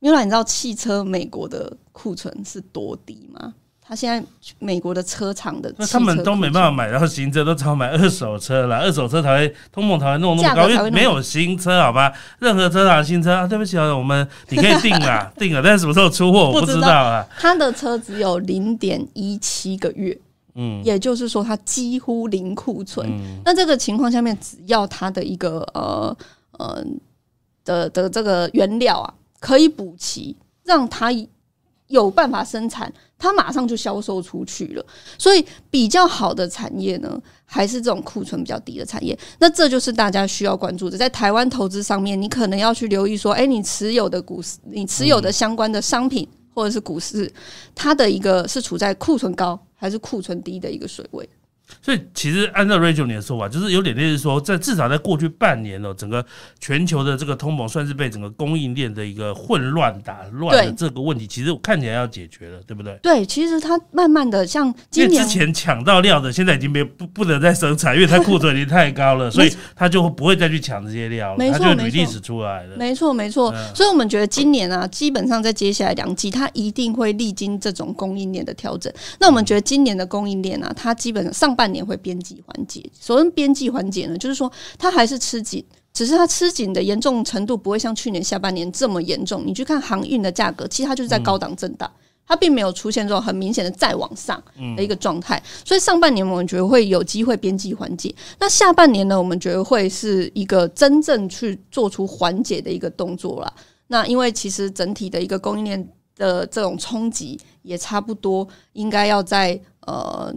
因为，你知道汽车美国的库存是多低吗？它现在美国的车厂的那他们都没办法买到新车，都只好买二手车了。二手车才会通膨才会弄那么高，因为没有新车，好吧？任何车厂新车啊，对不起啊，我们你可以定啦，定了，但是什么时候出货我不知道啊。他的车只有零点一七个月，嗯也就是说它几乎零库存。嗯那这个情况下面，只要它的一个呃呃的的这个原料啊可以补齐，让它有办法生产，它马上就销售出去了。所以比较好的产业呢，还是这种库存比较低的产业。那这就是大家需要关注的，在台湾投资上面，你可能要去留意说，哎、你持有的股市，你持有的相关的商品。或者是股市，它的一个是处在库存高还是库存低的一个水位。所以其实按照 Rachel 你的说法，就是有点类似说，在至少在过去半年哦，整个全球的这个通膨算是被整个供应链的一个混乱打乱的这个问题，其实看起来要解决了，对不对？对，其实它慢慢的像因今年为之前抢到料的，现在已经没不不能再生产，因为它库存已经太高了，所以它就不会再去抢这些料了，没错它就会没错 release 出来了。没错，没错。嗯所以我们觉得今年啊，基本上在接下来两季，它一定会历经这种供应链的调整。那我们觉得今年的供应链啊，它基本上上半年会边际缓解。所谓边际缓解呢，就是说它还是吃紧。只是它吃紧的严重程度不会像去年下半年这么严重。你去看航运的价格，其实它就是在高档震荡，它并没有出现这种很明显的再往上的一个状态。所以上半年我们觉得会有机会边际缓解，那下半年呢，我们觉得会是一个真正去做出缓解的一个动作了。那因为其实整体的一个供应链的这种冲击也差不多，应该要在呃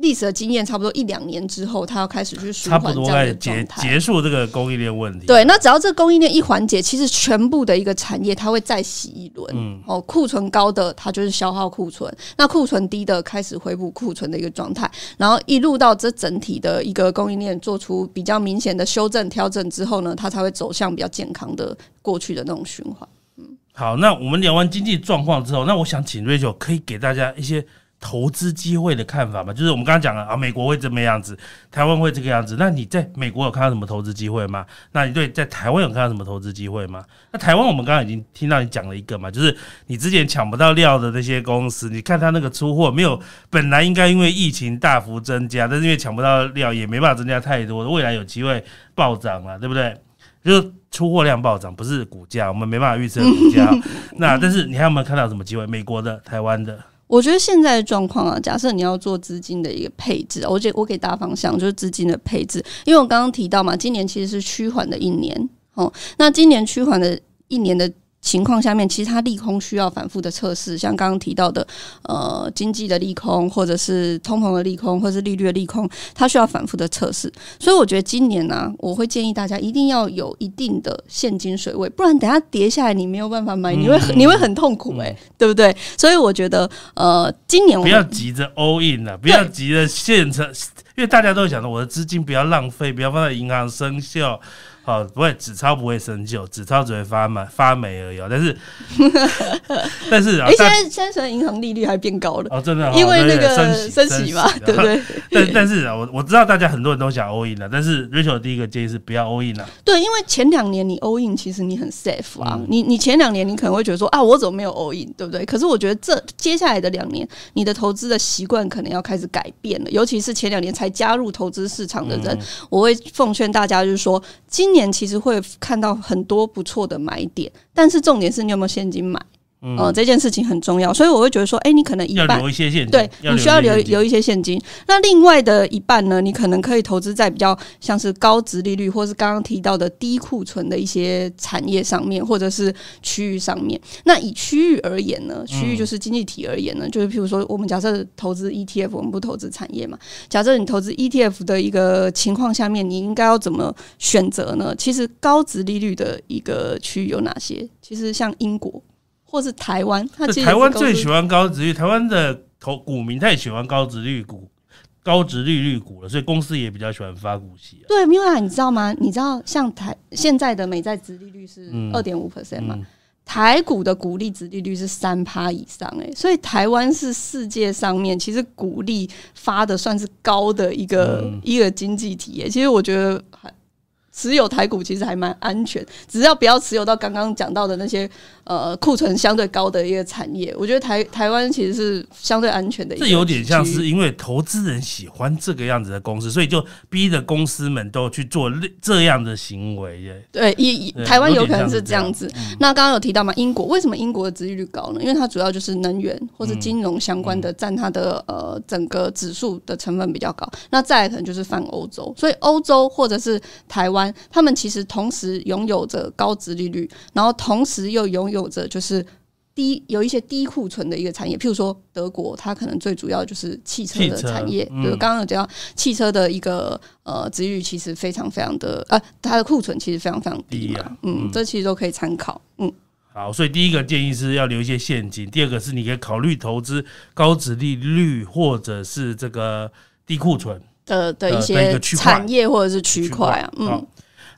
历史的经验差不多一两年之后，它要开始去舒差不缓这样的结。结束这个供应链问题。对，那只要这供应链一缓解，其实全部的一个产业它会再洗一轮。嗯哦，库存高的它就是消耗库存，那库存低的开始恢复库存的一个状态，然后一路到这整体的一个供应链做出比较明显的修正调整之后呢，它才会走向比较健康的过去的那种循环。好，那我们聊完经济状况之后，那我想请 Rachel 可以给大家一些投资机会的看法嘛？就是我们刚刚讲了啊，美国会这么样子，台湾会这个样子。那你在美国有看到什么投资机会吗？那你对在台湾有看到什么投资机会吗？那台湾我们刚刚已经听到你讲了一个嘛，就是你之前抢不到料的那些公司，你看他那个出货没有，本来应该因为疫情大幅增加，但是因为抢不到料，也没办法增加太多，未来有机会暴涨了，对不对？就是出货量暴涨，不是股价，我们没办法预测股价。那但是你还有没有看到什么机会？美国的、台湾的？我觉得现在的状况啊，假设你要做资金的一个配置，我觉得我给大方向就是资金的配置，因为我刚刚提到嘛，今年其实是趋缓的一年哦。那今年趋缓的一年的情况下面，其实它利空需要反复的测试，像刚刚提到的呃经济的利空，或者是通膨的利空，或者是利率的利空，它需要反复的测试。所以我觉得今年呢、我会建议大家一定要有一定的现金水位，不然等下跌下来你没有办法买，你会很你会很痛苦诶、对不对？所以我觉得呃，今年我不要急着 all in 了，不要急着现成，因为大家都会想着我的资金不要浪费，不要放在银行生锈。好，不会纸钞不会生锈，纸钞只会发霉发霉而已、哦。但是，但是 啊哎、，现大在现在银行利率还变高了，哦，真的哦，因为那个升升息嘛，对不？对？但但是啊，我我知道大家很多人都想 all in 了，但是 Rachel 第一个建议是不要 all in 了。对，因为前两年你 all in，其实你很 safe 啊，嗯你你前两年你可能会觉得说啊，我怎么没有 all in，对不对？可是我觉得这接下来的两年，你的投资的习惯可能要开始改变了，尤其是前两年才加入投资市场的人，嗯我会奉劝大家，就是说，今年年其实会看到很多不错的买点，但是重点是你有没有现金买，嗯呃，这件事情很重要，所以我会觉得说，哎、你可能一要半留一些现金，对，你需要留留一些现金。那另外的一半呢，你可能可以投资在比较像是高值利率，或是刚刚提到的低库存的一些产业上面，或者是区域上面。那以区域而言呢，区域就是经济体而言呢，就是譬如说，我们假设投资 ETF，我们不投资产业嘛。假设你投资 ETF 的一个情况下面，你应该要怎么选择呢？其实高值利率的一个区域有哪些？其实像英国或是台湾，它其实台湾最喜欢高值率，台湾的投股民太喜欢高值率股、高值利率股了，所以公司也比较喜欢发股息、啊。对，米拉，你知道吗？你知道像台现在的美债殖利率是嗯二点五 percent 嘛？嗯，台股的股利殖利率是三趴以上、欸，所以台湾是世界上面其实股利发的算是高的一个、嗯一个经济体、欸。其实我觉得还持有台股其实还蛮安全，只要不要持有到刚刚讲到的那些呃库存相对高的一个产业，我觉得台台湾其实是相对安全的这有点像是因为投资人喜欢这个样子的公司，所以就逼着公司们都去做这样的行为耶。对，以对台湾有有可能是这样子。那刚刚有提到嘛，英国为什么英国的殖利率高呢？因为它主要就是能源或嗯者金融相关的占它的呃整个指数的成分比较高。那再来可能就是泛欧洲，所以欧洲或者是台湾，他们其实同时拥有着高殖利率，然后同时又拥有着就是。低有一些低库存的一个产业，譬如说德国，它可能最主要就是汽车的产业。嗯对，刚刚有讲到汽车的一个呃，值域其实非常非常的呃，它的库存其实非常非常低啊嗯嗯，这其实都可以参考。嗯，好，所以第一个建议是要留一些现金，第二个是你可以考虑投资高值利率或者是这个低库存的的一些产业或者是区块啊，嗯，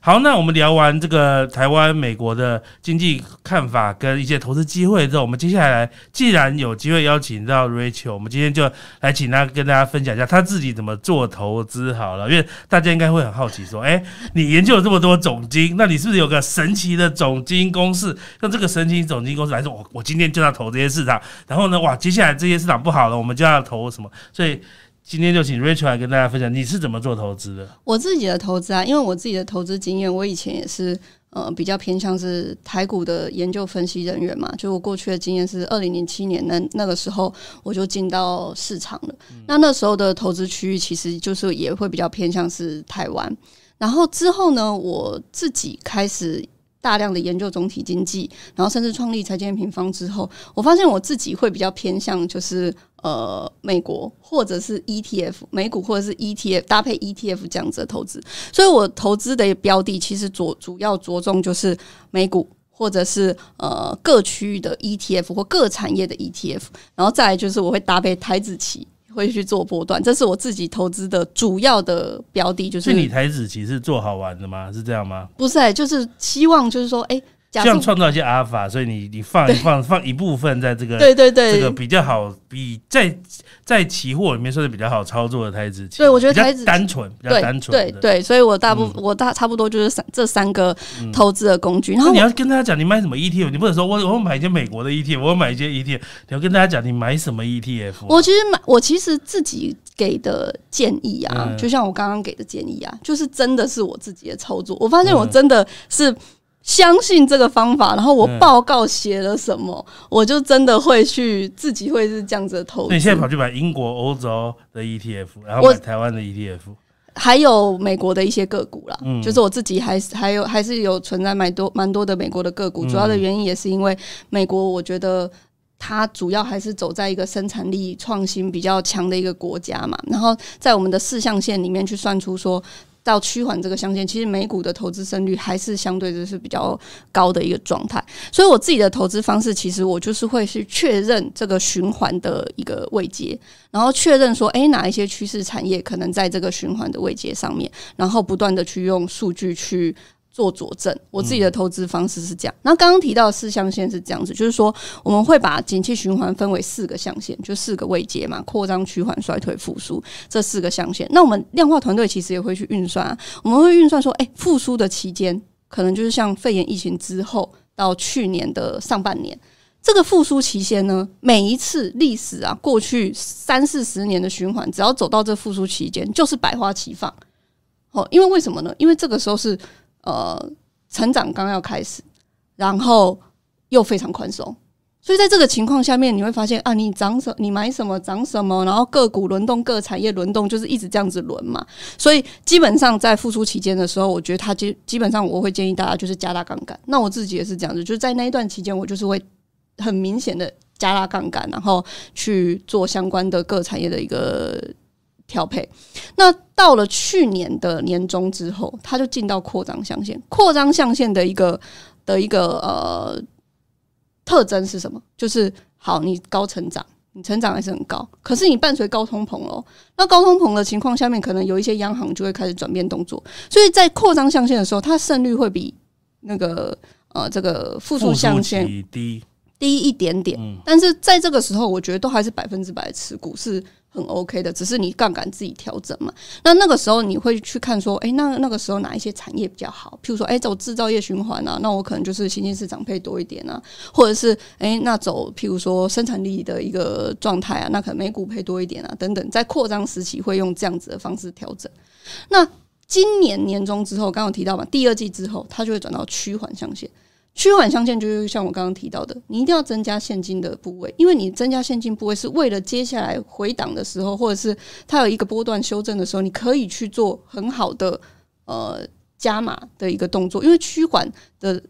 好，那我们聊完这个台湾、美国的经济看法跟一些投资机会之后，我们接下来既然有机会邀请到 Rachel，我们今天就来请他跟大家分享一下他自己怎么做投资好了，因为大家应该会很好奇说，哎、你研究了这么多总金，那你是不是有个神奇的总金公式？用这个神奇总金公式来说，我我今天就要投这些市场，然后呢，哇，接下来这些市场不好了，我们就要投什么？所以今天就请 Rachel 来跟大家分享你是怎么做投资的。我自己的投资啊，因为我自己的投资经验，我以前也是呃比较偏向是台股的研究分析人员嘛，就我过去的经验是二零零七年那那个时候我就进到市场了。那那时候的投资区域其实就是也会比较偏向是台湾，然后之后呢，我自己开始。大量的研究总体经济，然后甚至创立财经平方之后，我发现我自己会比较偏向就是呃美国或者是 ETF 美股或者是 ETF 搭配 ETF 这样子的投资，所以我投资的标的其实着主要着重就是美股。或者是呃各区域的 ETF 或各产业的 ETF，然后再来就是我会搭配台子期，会去做波段，这是我自己投资的主要的标的，就是所以你台子棋是做好玩的吗？是这样吗？不是、欸，就是希望就是说，哎、这样创造一些阿尔法，所以你你放一放放一部分在这个对对对，这个比较好，比在在期货里面算是比较好操作的台子期。对我觉得台子单纯，比较对单纯对对，所以我大部、我大差不多就是三这三个投资的工具，然后你要跟大家讲你买什么 ETF，你不能说我我买一些美国的 ETF，我买一些 ETF，你要跟大家讲你买什么 ETF 啊。我其实买，我其实自己给的建议啊，嗯。就像我刚刚给的建议啊，就是真的是我自己的操作。我发现我嗯真的是相信这个方法，然后我嗯报告写了什么，我就真的会去自己会是这样子的投你现在。跑去买英国、欧洲的 ETF，然后我买台湾的 ETF，还有美国的一些个股啦，嗯就是我自己还是还有还是有存在蛮多蛮多的美国的个股，嗯主要的原因也是因为美国，我觉得它主要还是走在一个生产力创新比较强的一个国家嘛，然后在我们的四象限里面去算出说。到趋缓这个相间，其实美股的投资胜率还是相对就是比较高的一个状态，所以我自己的投资方式，其实我就是会去确认这个循环的一个位阶，然后确认说，诶，哪一些趋势产业可能在这个循环的位阶上面，然后不断的去用数据去做佐证。我自己的投资方式是这样。那刚刚提到的四象限是这样子，就是说我们会把景气循环分为四个象限，就四个位阶嘛，扩张、趋缓、衰退、复苏这四个象限。那我们量化团队其实也会去运算、啊，我们会运算说，诶，复苏的期间可能就是像肺炎疫情之后到去年的上半年。这个复苏期间呢，每一次历史啊，过去三四十年的循环，只要走到这复苏期间，就是百花齐放。哦，因为为什么呢？因为这个时候是呃成长刚要开始，然后又非常宽松，所以在这个情况下面，你会发现啊，你涨什你买什么涨什么，然后个股轮动、各产业轮动，就是一直这样子轮嘛。所以基本上在复苏期间的时候，我觉得它基基本上我会建议大家就是加大杠杆。那我自己也是这样子，就是在那一段期间，我就是会很明显的加大杠杆，然后去做相关的各产业的一个调配。那到了去年的年中之后，它就进到扩张象限。扩张象限的一个的一个呃特征是什么？就是好，你高成长。你成长还是很高，可是你伴随高通膨哦。那高通膨的情况下面，可能有一些央行就会开始转变动作，所以在扩张象限的时候，它胜率会比那个呃这个复苏象限低，低一点点，嗯但是在这个时候，我觉得都还是百分之百持股是很 OK 的，只是你杠杆自己调整嘛。那那个时候你会去看说，诶，那那个时候哪一些产业比较好？譬如说，诶，走制造业循环啊，那我可能就是新兴市场配多一点啊，或者是诶，那走譬如说生产力的一个状态啊，那可能美股配多一点啊，等等，在扩张时期会用这样子的方式调整。那今年年中之后，刚刚提到嘛，第二季之后，它就会转到趋缓象限。虚缓相见就是像我刚刚提到的，你一定要增加现金的部位，因为你增加现金部位是为了接下来回档的时候，或者是它有一个波段修正的时候，你可以去做很好的呃加码的一个动作，因为虚缓的。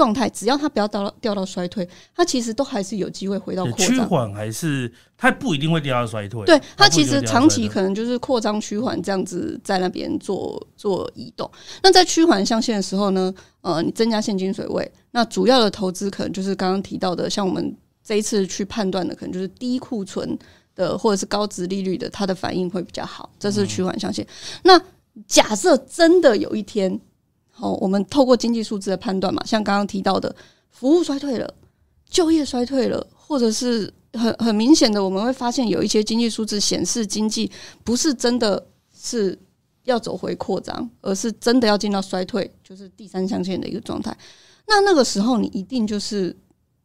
状态，只要它不要掉到掉到衰退，它其实都还是有机会回到对扩张。趋缓还是它不一定会掉到衰退，对它其实长期可能就是扩张趋缓这样子在那边做做移动。那在趋缓象限的时候呢，呃，你增加现金水位，那主要的投资可能就是刚刚提到的，像我们这一次去判断的，可能就是低库存的或者是高值利率的，它的反应会比较好，这是趋缓象限。那假设真的有一天，好、我们透过经济数字的判断嘛，像刚刚提到的，服务衰退了，就业衰退了，或者是很很明显的，我们会发现有一些经济数字显示经济不是真的是要走回扩张，而是真的要进到衰退，就是第三象限的一个状态。那那个时候，你一定就是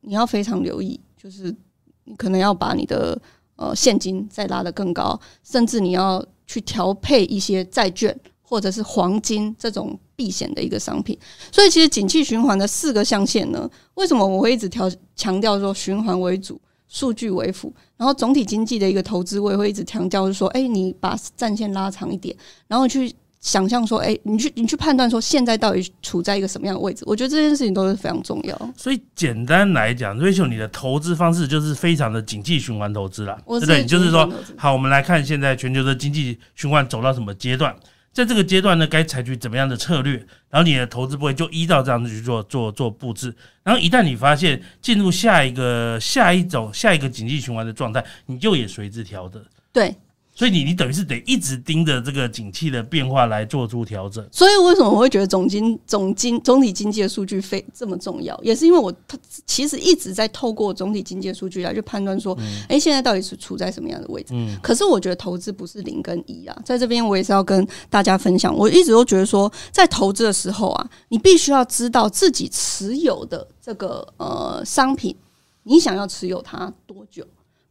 你要非常留意，就是你可能要把你的呃现金再拉得更高，甚至你要去调配一些债券或者是黄金这种避险的一个商品。所以，其实景气循环的四个象限呢，为什么我会一直调强调说循环为主？数据为辅，然后总体经济的一个投资，我也会一直强调，就是说，哎、你把战线拉长一点，然后去想象说，哎、你去你去判断说现在到底处在一个什么样的位置，我觉得这件事情都是非常重要。所以简单来讲，Rachel 你的投资方式就是非常的景气循环投资啦，对不对？是就是说好，我们来看现在全球的经济循环走到什么阶段，在这个阶段呢，该采取怎么样的策略，然后你的投资部位就依照这样子去做做做布置。然后一旦你发现进入下一个下一种下一个经济循环的状态，你就也随之调整。对，所以你你等于是得一直盯着这个景气的变化来做出调整。所以为什么我会觉得总经总经总体经济的数据非这么重要，也是因为我它其实一直在透过总体经济的数据来去判断说，哎、现在到底是处在什么样的位置。嗯可是我觉得投资不是零跟一啊，在这边我也是要跟大家分享，我一直都觉得说，在投资的时候啊，你必须要知道自己持有的这个呃商品，你想要持有它多久。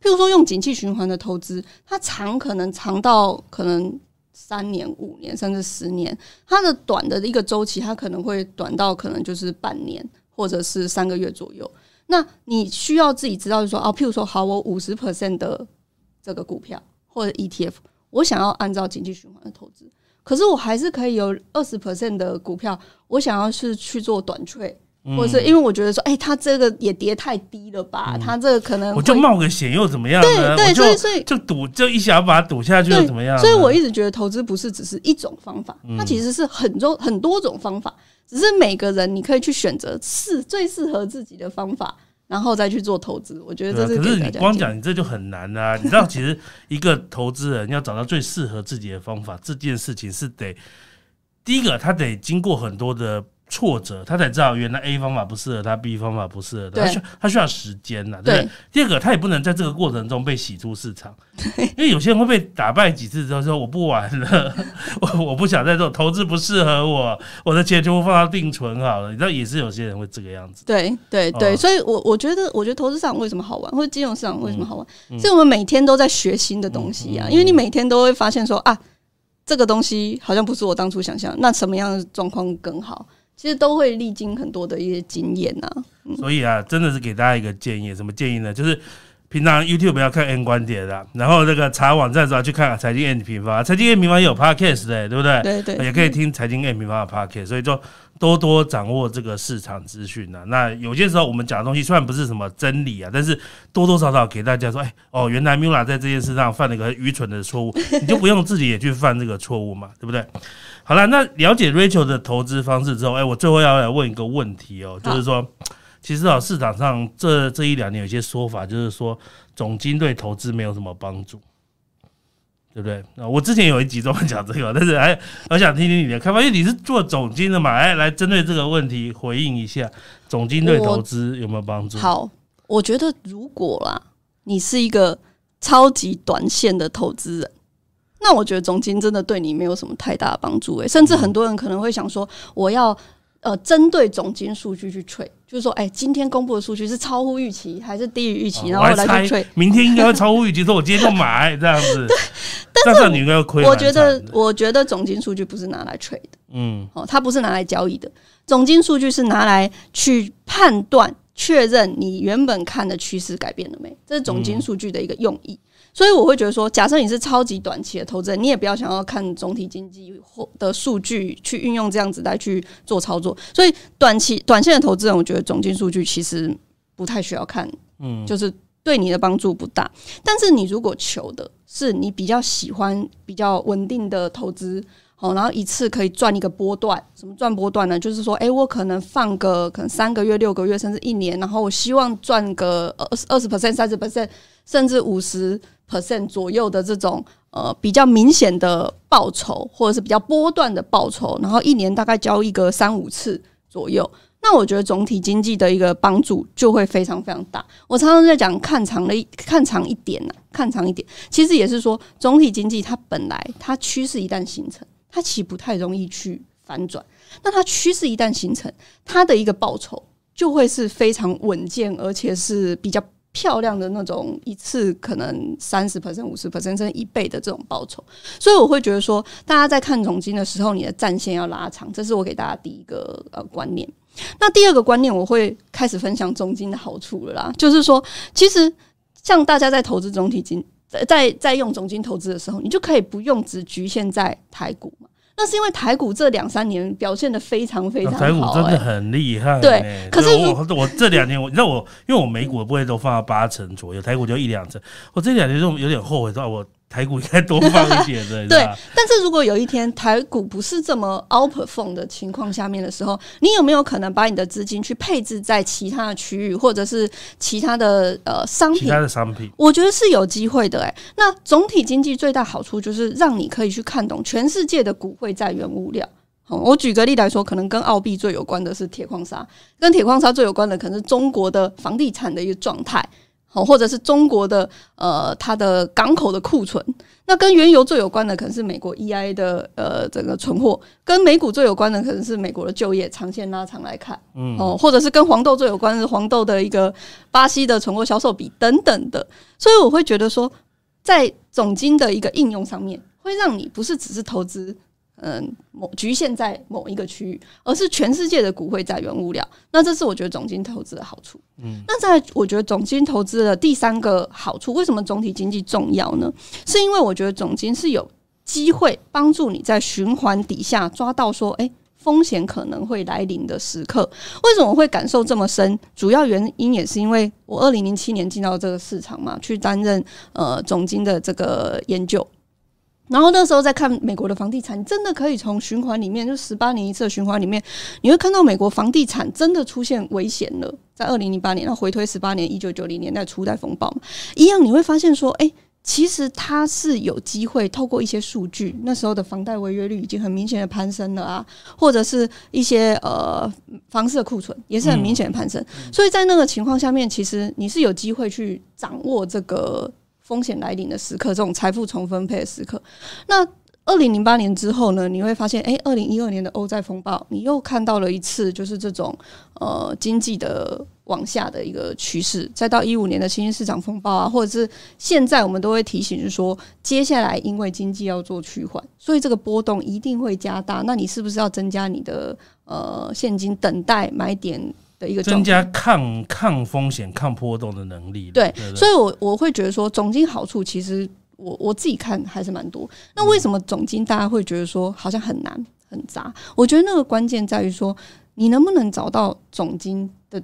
譬如说用景气循环的投资，它长可能长到可能三年、五年甚至十年，它的短的一个周期，它可能会短到可能就是半年或者是三个月左右。那你需要自己知道，就是说哦，譬如说，好，我五十 percent 的这个股票或者 ETF，我想要按照经济循环的投资，可是我还是可以有二十 percent 的股票，我想要是去做短脆，嗯或者是因为我觉得说，哎、他这个也跌太低了吧，他这个可能我就冒个险又怎么样呢？对对，所以所以就赌，就一小把赌下去又怎么样？所以我一直觉得投资不是只是一种方法，嗯它其实是很多很多种方法，只是每个人你可以去选择适最适合自己的方法，然后再去做投资。我觉得这是可是你光讲你这就很难啊！你知道，其实一个投资人要找到最适合自己的方法，这件事情是得第一个，他得经过很多的挫折，他才知道原来 A 方法不适合他，B 方法不适合他，他需要他需要时间呐、对不对对？第二个，他也不能在这个过程中被洗出市场，因为有些人会被打败几次之后说我不玩了，我我不想再做投资不适合我，我的钱全部放到定存好了。你知道，也是有些人会这个样子。对对对，哦所以我我觉得，我觉得投资市场为什么好玩，或者金融市场为什么好玩，嗯是我们每天都在学新的东西啊，因为你每天都会发现说啊，这个东西好像不是我当初想象，那什么样的状况更好？其实都会历经很多的一些经验呐、所以啊，真的是给大家一个建议，什么建议呢？就是平常 YouTube 要看 N 观点的，然后这个查网站的时候去看财经 N 平方，财经 N 平方也有 Podcast 的，对不对？对对，也可以听财经 N 平方的 Podcast，所以就多多掌握这个市场资讯呢。那有些时候我们讲的东西虽然不是什么真理啊，但是多多少少给大家说，哎哦，原来 Mula 在这件事上犯了一个愚蠢的错误，你就不用自己也去犯这个错误嘛，对不对？好了，那了解 Rachel 的投资方式之后，哎，我最后要来问一个问题哦，就是说，其实啊，市场上这这一两年有些说法，就是说总金对投资没有什么帮助。对不对？啊，我之前有一集专门讲这个，但是哎，我想听听你的看法，因为你是做总金的嘛，哎，来针对这个问题回应一下，总金对投资有没有帮助？好，我觉得如果啦，你是一个超级短线的投资人，那我觉得总金真的对你没有什么太大的帮助、欸。甚至很多人可能会想说，我要呃针对总金数据去 trade，就是说，哎、今天公布的数据是超乎预期还是低于预期，然后来去猜 trade。明天应该会超乎预期，说我今天就买这样子，对但是你应该会亏我觉。得，我觉得总金数据不是拿来 trade 的。嗯哦，它不是拿来交易的，总金数据是拿来去判断确认你原本看的趋势改变了没，这是总金数据的一个用意。所以我会觉得说，假设你是超级短期的投资人，你也不要想要看总体经济或的数据去运用这样子来去做操作。所以短期短线的投资人，我觉得总金数据其实不太需要看，嗯，就是对你的帮助不大。但是你如果求的是你比较喜欢比较稳定的投资。哦，然后一次可以赚一个波段，什么赚波段呢？就是说，哎，我可能放个可能三个月、六个月，甚至一年，然后我希望赚个二二十 percent、三十 percent，甚至五十 percent 左右的这种呃比较明显的报酬，或者是比较波段的报酬，然后一年大概交易个三五次左右，那我觉得总体经济的一个帮助就会非常非常大。我常常在讲看长了，看长一点呢，看长一点，其实也是说总体经济它本来它趋势一旦形成。它其实不太容易去反转，那它趋势一旦形成，它的一个报酬就会是非常稳健，而且是比较漂亮的那种，一次可能三十 percent、五十 percent 甚至一倍的这种报酬。所以我会觉得说，大家在看总金的时候，你的战线要拉长，这是我给大家第一个呃观念。那第二个观念，我会开始分享总金的好处了啦，就是说，其实像大家在投资总体金。在在用总金投资的时候，你就可以不用只局限在台股嘛？那是因为台股这两三年表现的非常非常好，台股真的很厉害。对，可是我我这两年我你知道我，因为我美股的部位都放到八成左右，台股就一两成。我这两年就有点后悔，到我。台股应该多放一点 的，对。但是如果有一天台股不是这么 outperform 的情况下面的时候，你有没有可能把你的资金去配置在其他的区域，或者是其他的呃商品？其他的商品，我觉得是有机会的。哎，那总体经济最大好处就是让你可以去看懂全世界的股汇在原物料。我举个例来说，可能跟澳币最有关的是铁矿砂，跟铁矿砂最有关的可能是中国的房地产的一个状态。哦，或者是中国的呃，它的港口的库存，那跟原油最有关的可能是美国 EI 的呃整个存货，跟美股最有关的可能是美国的就业长线拉长来看，嗯，哦，或者是跟黄豆最有关的是黄豆的一个巴西的存货销售比等等的，所以我会觉得说，在总金的一个应用上面，会让你不是只是投资。嗯，某局限在某一个区域，而是全世界的股会在原物料。那这是我觉得总金投资的好处。嗯，那在我觉得总金投资的第三个好处，为什么总体经济重要呢？是因为我觉得总金是有机会帮助你在循环底下抓到说，哎，风险可能会来临的时刻。为什么会感受这么深？主要原因也是因为我二零零七年进到这个市场嘛，去担任呃总金的这个研究。然后那时候再看美国的房地产，真的可以从循环里面，就十八年一次的循环里面，你会看到美国房地产真的出现危险了。在二零零八年，然后回推十八年，一九九零年代初代风暴嘛，一样你会发现说，哎，其实它是有机会透过一些数据，那时候的房贷违约率已经很明显的攀升了啊，或者是一些呃房市的库存也是很明显的攀升，所以在那个情况下面，其实你是有机会去掌握这个。风险来临的时刻，这种财富重分配的时刻，那二零零八年之后呢？你会发现，哎，二零一二年的欧债风暴，你又看到了一次，就是这种呃经济的往下的一个趋势。再到一五年的新兴市场风暴啊，或者是现在我们都会提醒，是说接下来因为经济要做趋缓，所以这个波动一定会加大。那你是不是要增加你的呃现金，等待买点？的一个增加抗抗风险、抗波动的能力。对，所以，我我会觉得说，总金好处其实我我自己看还是蛮多。那为什么总金大家会觉得说好像很难、很杂？我觉得那个关键在于说，你能不能找到总金的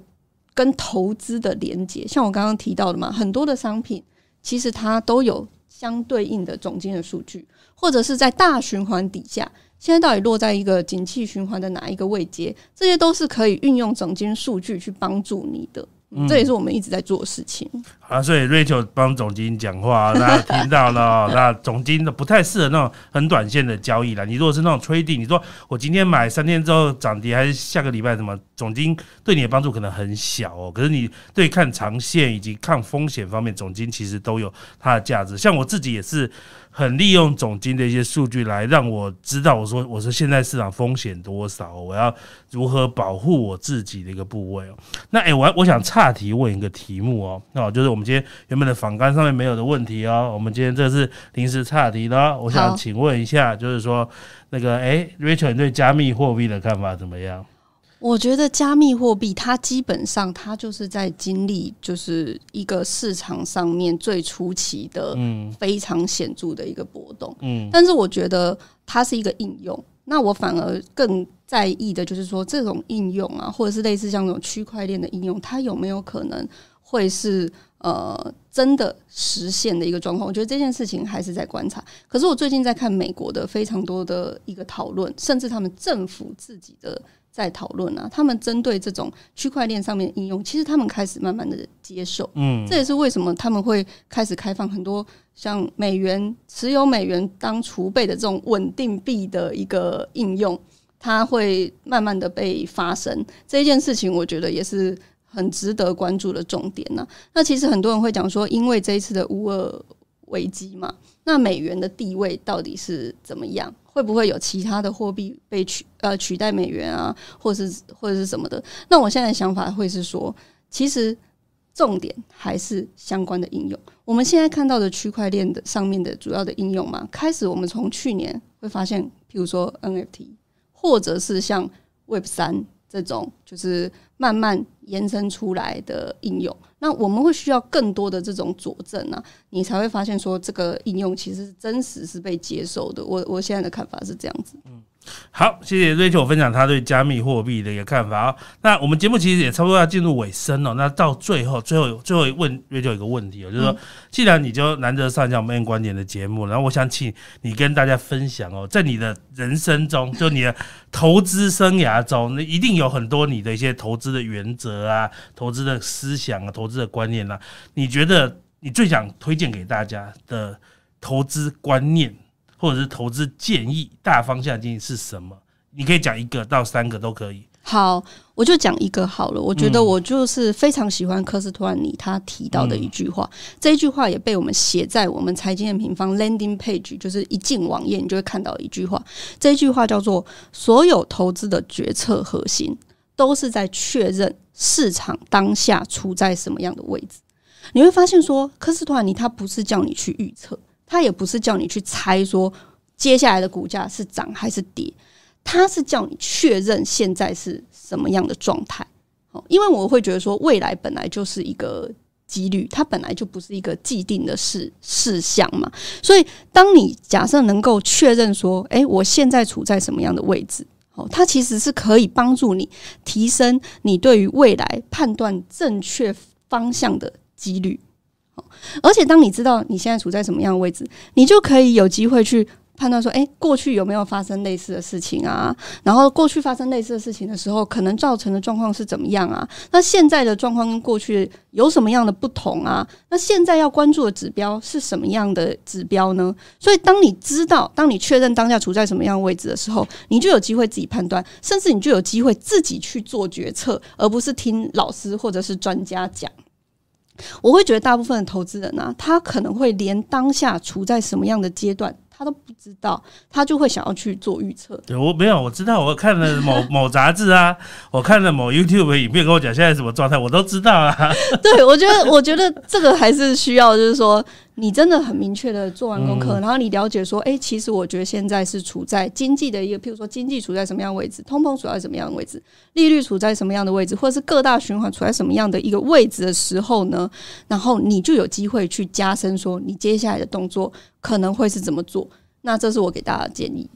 跟投资的连接？像我刚刚提到的嘛，很多的商品其实它都有相对应的总金的数据，或者是在大循环底下。现在到底落在一个景气循环的哪一个位阶？这些都是可以运用总金数据去帮助你的，这也是我们一直在做的事情。好，所以 Rachel 帮总金讲话，大家听到了。那总金的不太适合那种很短线的交易了。你如果是那种 trading，你说我今天买三天之后涨跌，还是下个礼拜什么？总金对你的帮助可能很小哦。可是你对看长线以及抗风险方面，总金其实都有它的价值。像我自己也是。很利用总金的一些数据来让我知道，我说我说现在市场风险多少，我要如何保护我自己的一个部位哦。那诶，我我想岔题问一个题目哦，那就是我们今天原本的访纲上面没有的问题哦。我们今天这是临时岔题的，我想请问一下，就是说那个诶 r a c h e l 你对加密货币的看法怎么样？我觉得加密货币它基本上它就是在经历就是一个市场上面最初期的嗯非常显著的一个波动，嗯但是我觉得它是一个应用。那我反而更在意的就是说，这种应用啊，或者是类似像这种区块链的应用，它有没有可能会是呃真的实现的一个状况？我觉得这件事情还是在观察。可是我最近在看美国的非常多的一个讨论，甚至他们政府自己的在讨论啊，他们针对这种区块链上面的应用，其实他们开始慢慢的接受。嗯这也是为什么他们会开始开放很多像美元持有美元当储备的这种稳定币的一个应用，它会慢慢的被发生。这一件事情，我觉得也是很值得关注的重点呢、那其实很多人会讲说，因为这一次的乌俄危机嘛，那美元的地位到底是怎么样？会不会有其他的货币被取呃取代美元啊，或者是或者是什么的？那我现在的想法会是说，其实重点还是相关的应用。我们现在看到的区块链的上面的主要的应用嘛，开始我们从去年会发现，譬如说 NFT，或者是像 Web 三这种，就是慢慢延伸出来的应用。那我们会需要更多的这种佐证啊，你才会发现说这个应用其实是真实是被接受的。我我现在的看法是这样子。好，谢谢 Rachel 分享他对加密货币的一个看法哦。那我们节目其实也差不多要进入尾声哦。那到最后，最后最后问 Rachel 一个问题哦，就是说，既然你就难得上一下我们 N 观点的节目，然后我想请你跟大家分享哦，在你的人生中，就你的投资生涯中，那一定有很多你的一些投资的原则啊、投资的思想啊、投资的观念啊，你觉得你最想推荐给大家的投资观念？或者是投资建议大方向建议是什么？你可以讲一个到三个都可以。好，我就讲一个好了。我觉得嗯我就是非常喜欢科斯托兰尼他提到的一句话，这一句话也被我们写在我们财经的平方 landing page，就是一进网页你就会看到一句话。这一句话叫做：所有投资的决策核心都是在确认市场当下处在什么样的位置。你会发现说，科斯托兰尼他不是叫你去预测，它也不是叫你去猜说接下来的股价是涨还是跌。它是叫你确认现在是什么样的状态。哦，因为我会觉得说，未来本来就是一个几率，它本来就不是一个既定的事事项嘛。所以，当你假设能够确认说，诶，我现在处在什么样的位置，哦，它其实是可以帮助你提升你对于未来判断正确方向的几率。而且当你知道你现在处在什么样的位置，你就可以有机会去。判断说，诶，过去有没有发生类似的事情啊？然后过去发生类似的事情的时候，可能造成的状况是怎么样啊？那现在的状况跟过去有什么样的不同啊？那现在要关注的指标是什么样的指标呢？所以，当你知道，当你确认当下处在什么样的位置的时候，你就有机会自己判断，甚至你就有机会自己去做决策，而不是听老师或者是专家讲。我会觉得大部分的投资人啊，他可能会连当下处在什么样的阶段。他都不知道，他就会想要去做预测。对我没有，我知道，我看了某 某杂志啊，我看了某 YouTube 的影片，跟我讲现在什么状态，我都知道啊。对，我觉得，我觉得这个还是需要，就是说，你真的很明确的做完功课，嗯然后你了解说，哎、其实我觉得现在是处在经济的一个，譬如说经济处在什么样的位置，通膨处在什么样的位置，利率处在什么样的位置，或者是各大循环处在什么样的一个位置的时候呢，然后你就有机会去加深说，你接下来的动作可能会是怎么做。那这是我给大家的建议。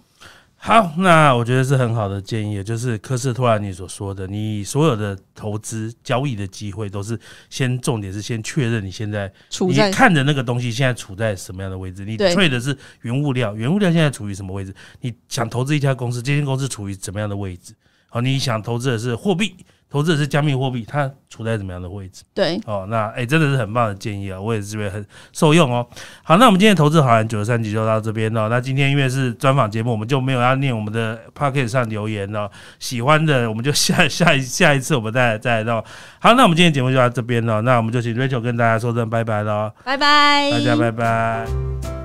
好，那我觉得是很好的建议，也就是科斯托兰尼所说的，你所有的投资交易的机会都是先重点是先确认你现在你看的那个东西现在处在什么样的位置，你对 trade 的是原物料，原物料现在处于什么位置？你想投资一家公司，这间公司处于怎么样的位置？好，你想投资的是货币，投资的是加密货币，它处在怎么样的位置？对哦，那哎、真的是很棒的建议啊，我也是这边很受用哦。好，那我们今天投资好像九十三集就到这边了。那今天因为是专访节目，我们就没有要念我们的 p o c k e t 上留言了。喜欢的我们就下 下一下一次我们再来再来到。好，那我们今天节目就到这边了，那我们就请 Rachel 跟大家说声拜拜了，拜拜，大家拜拜。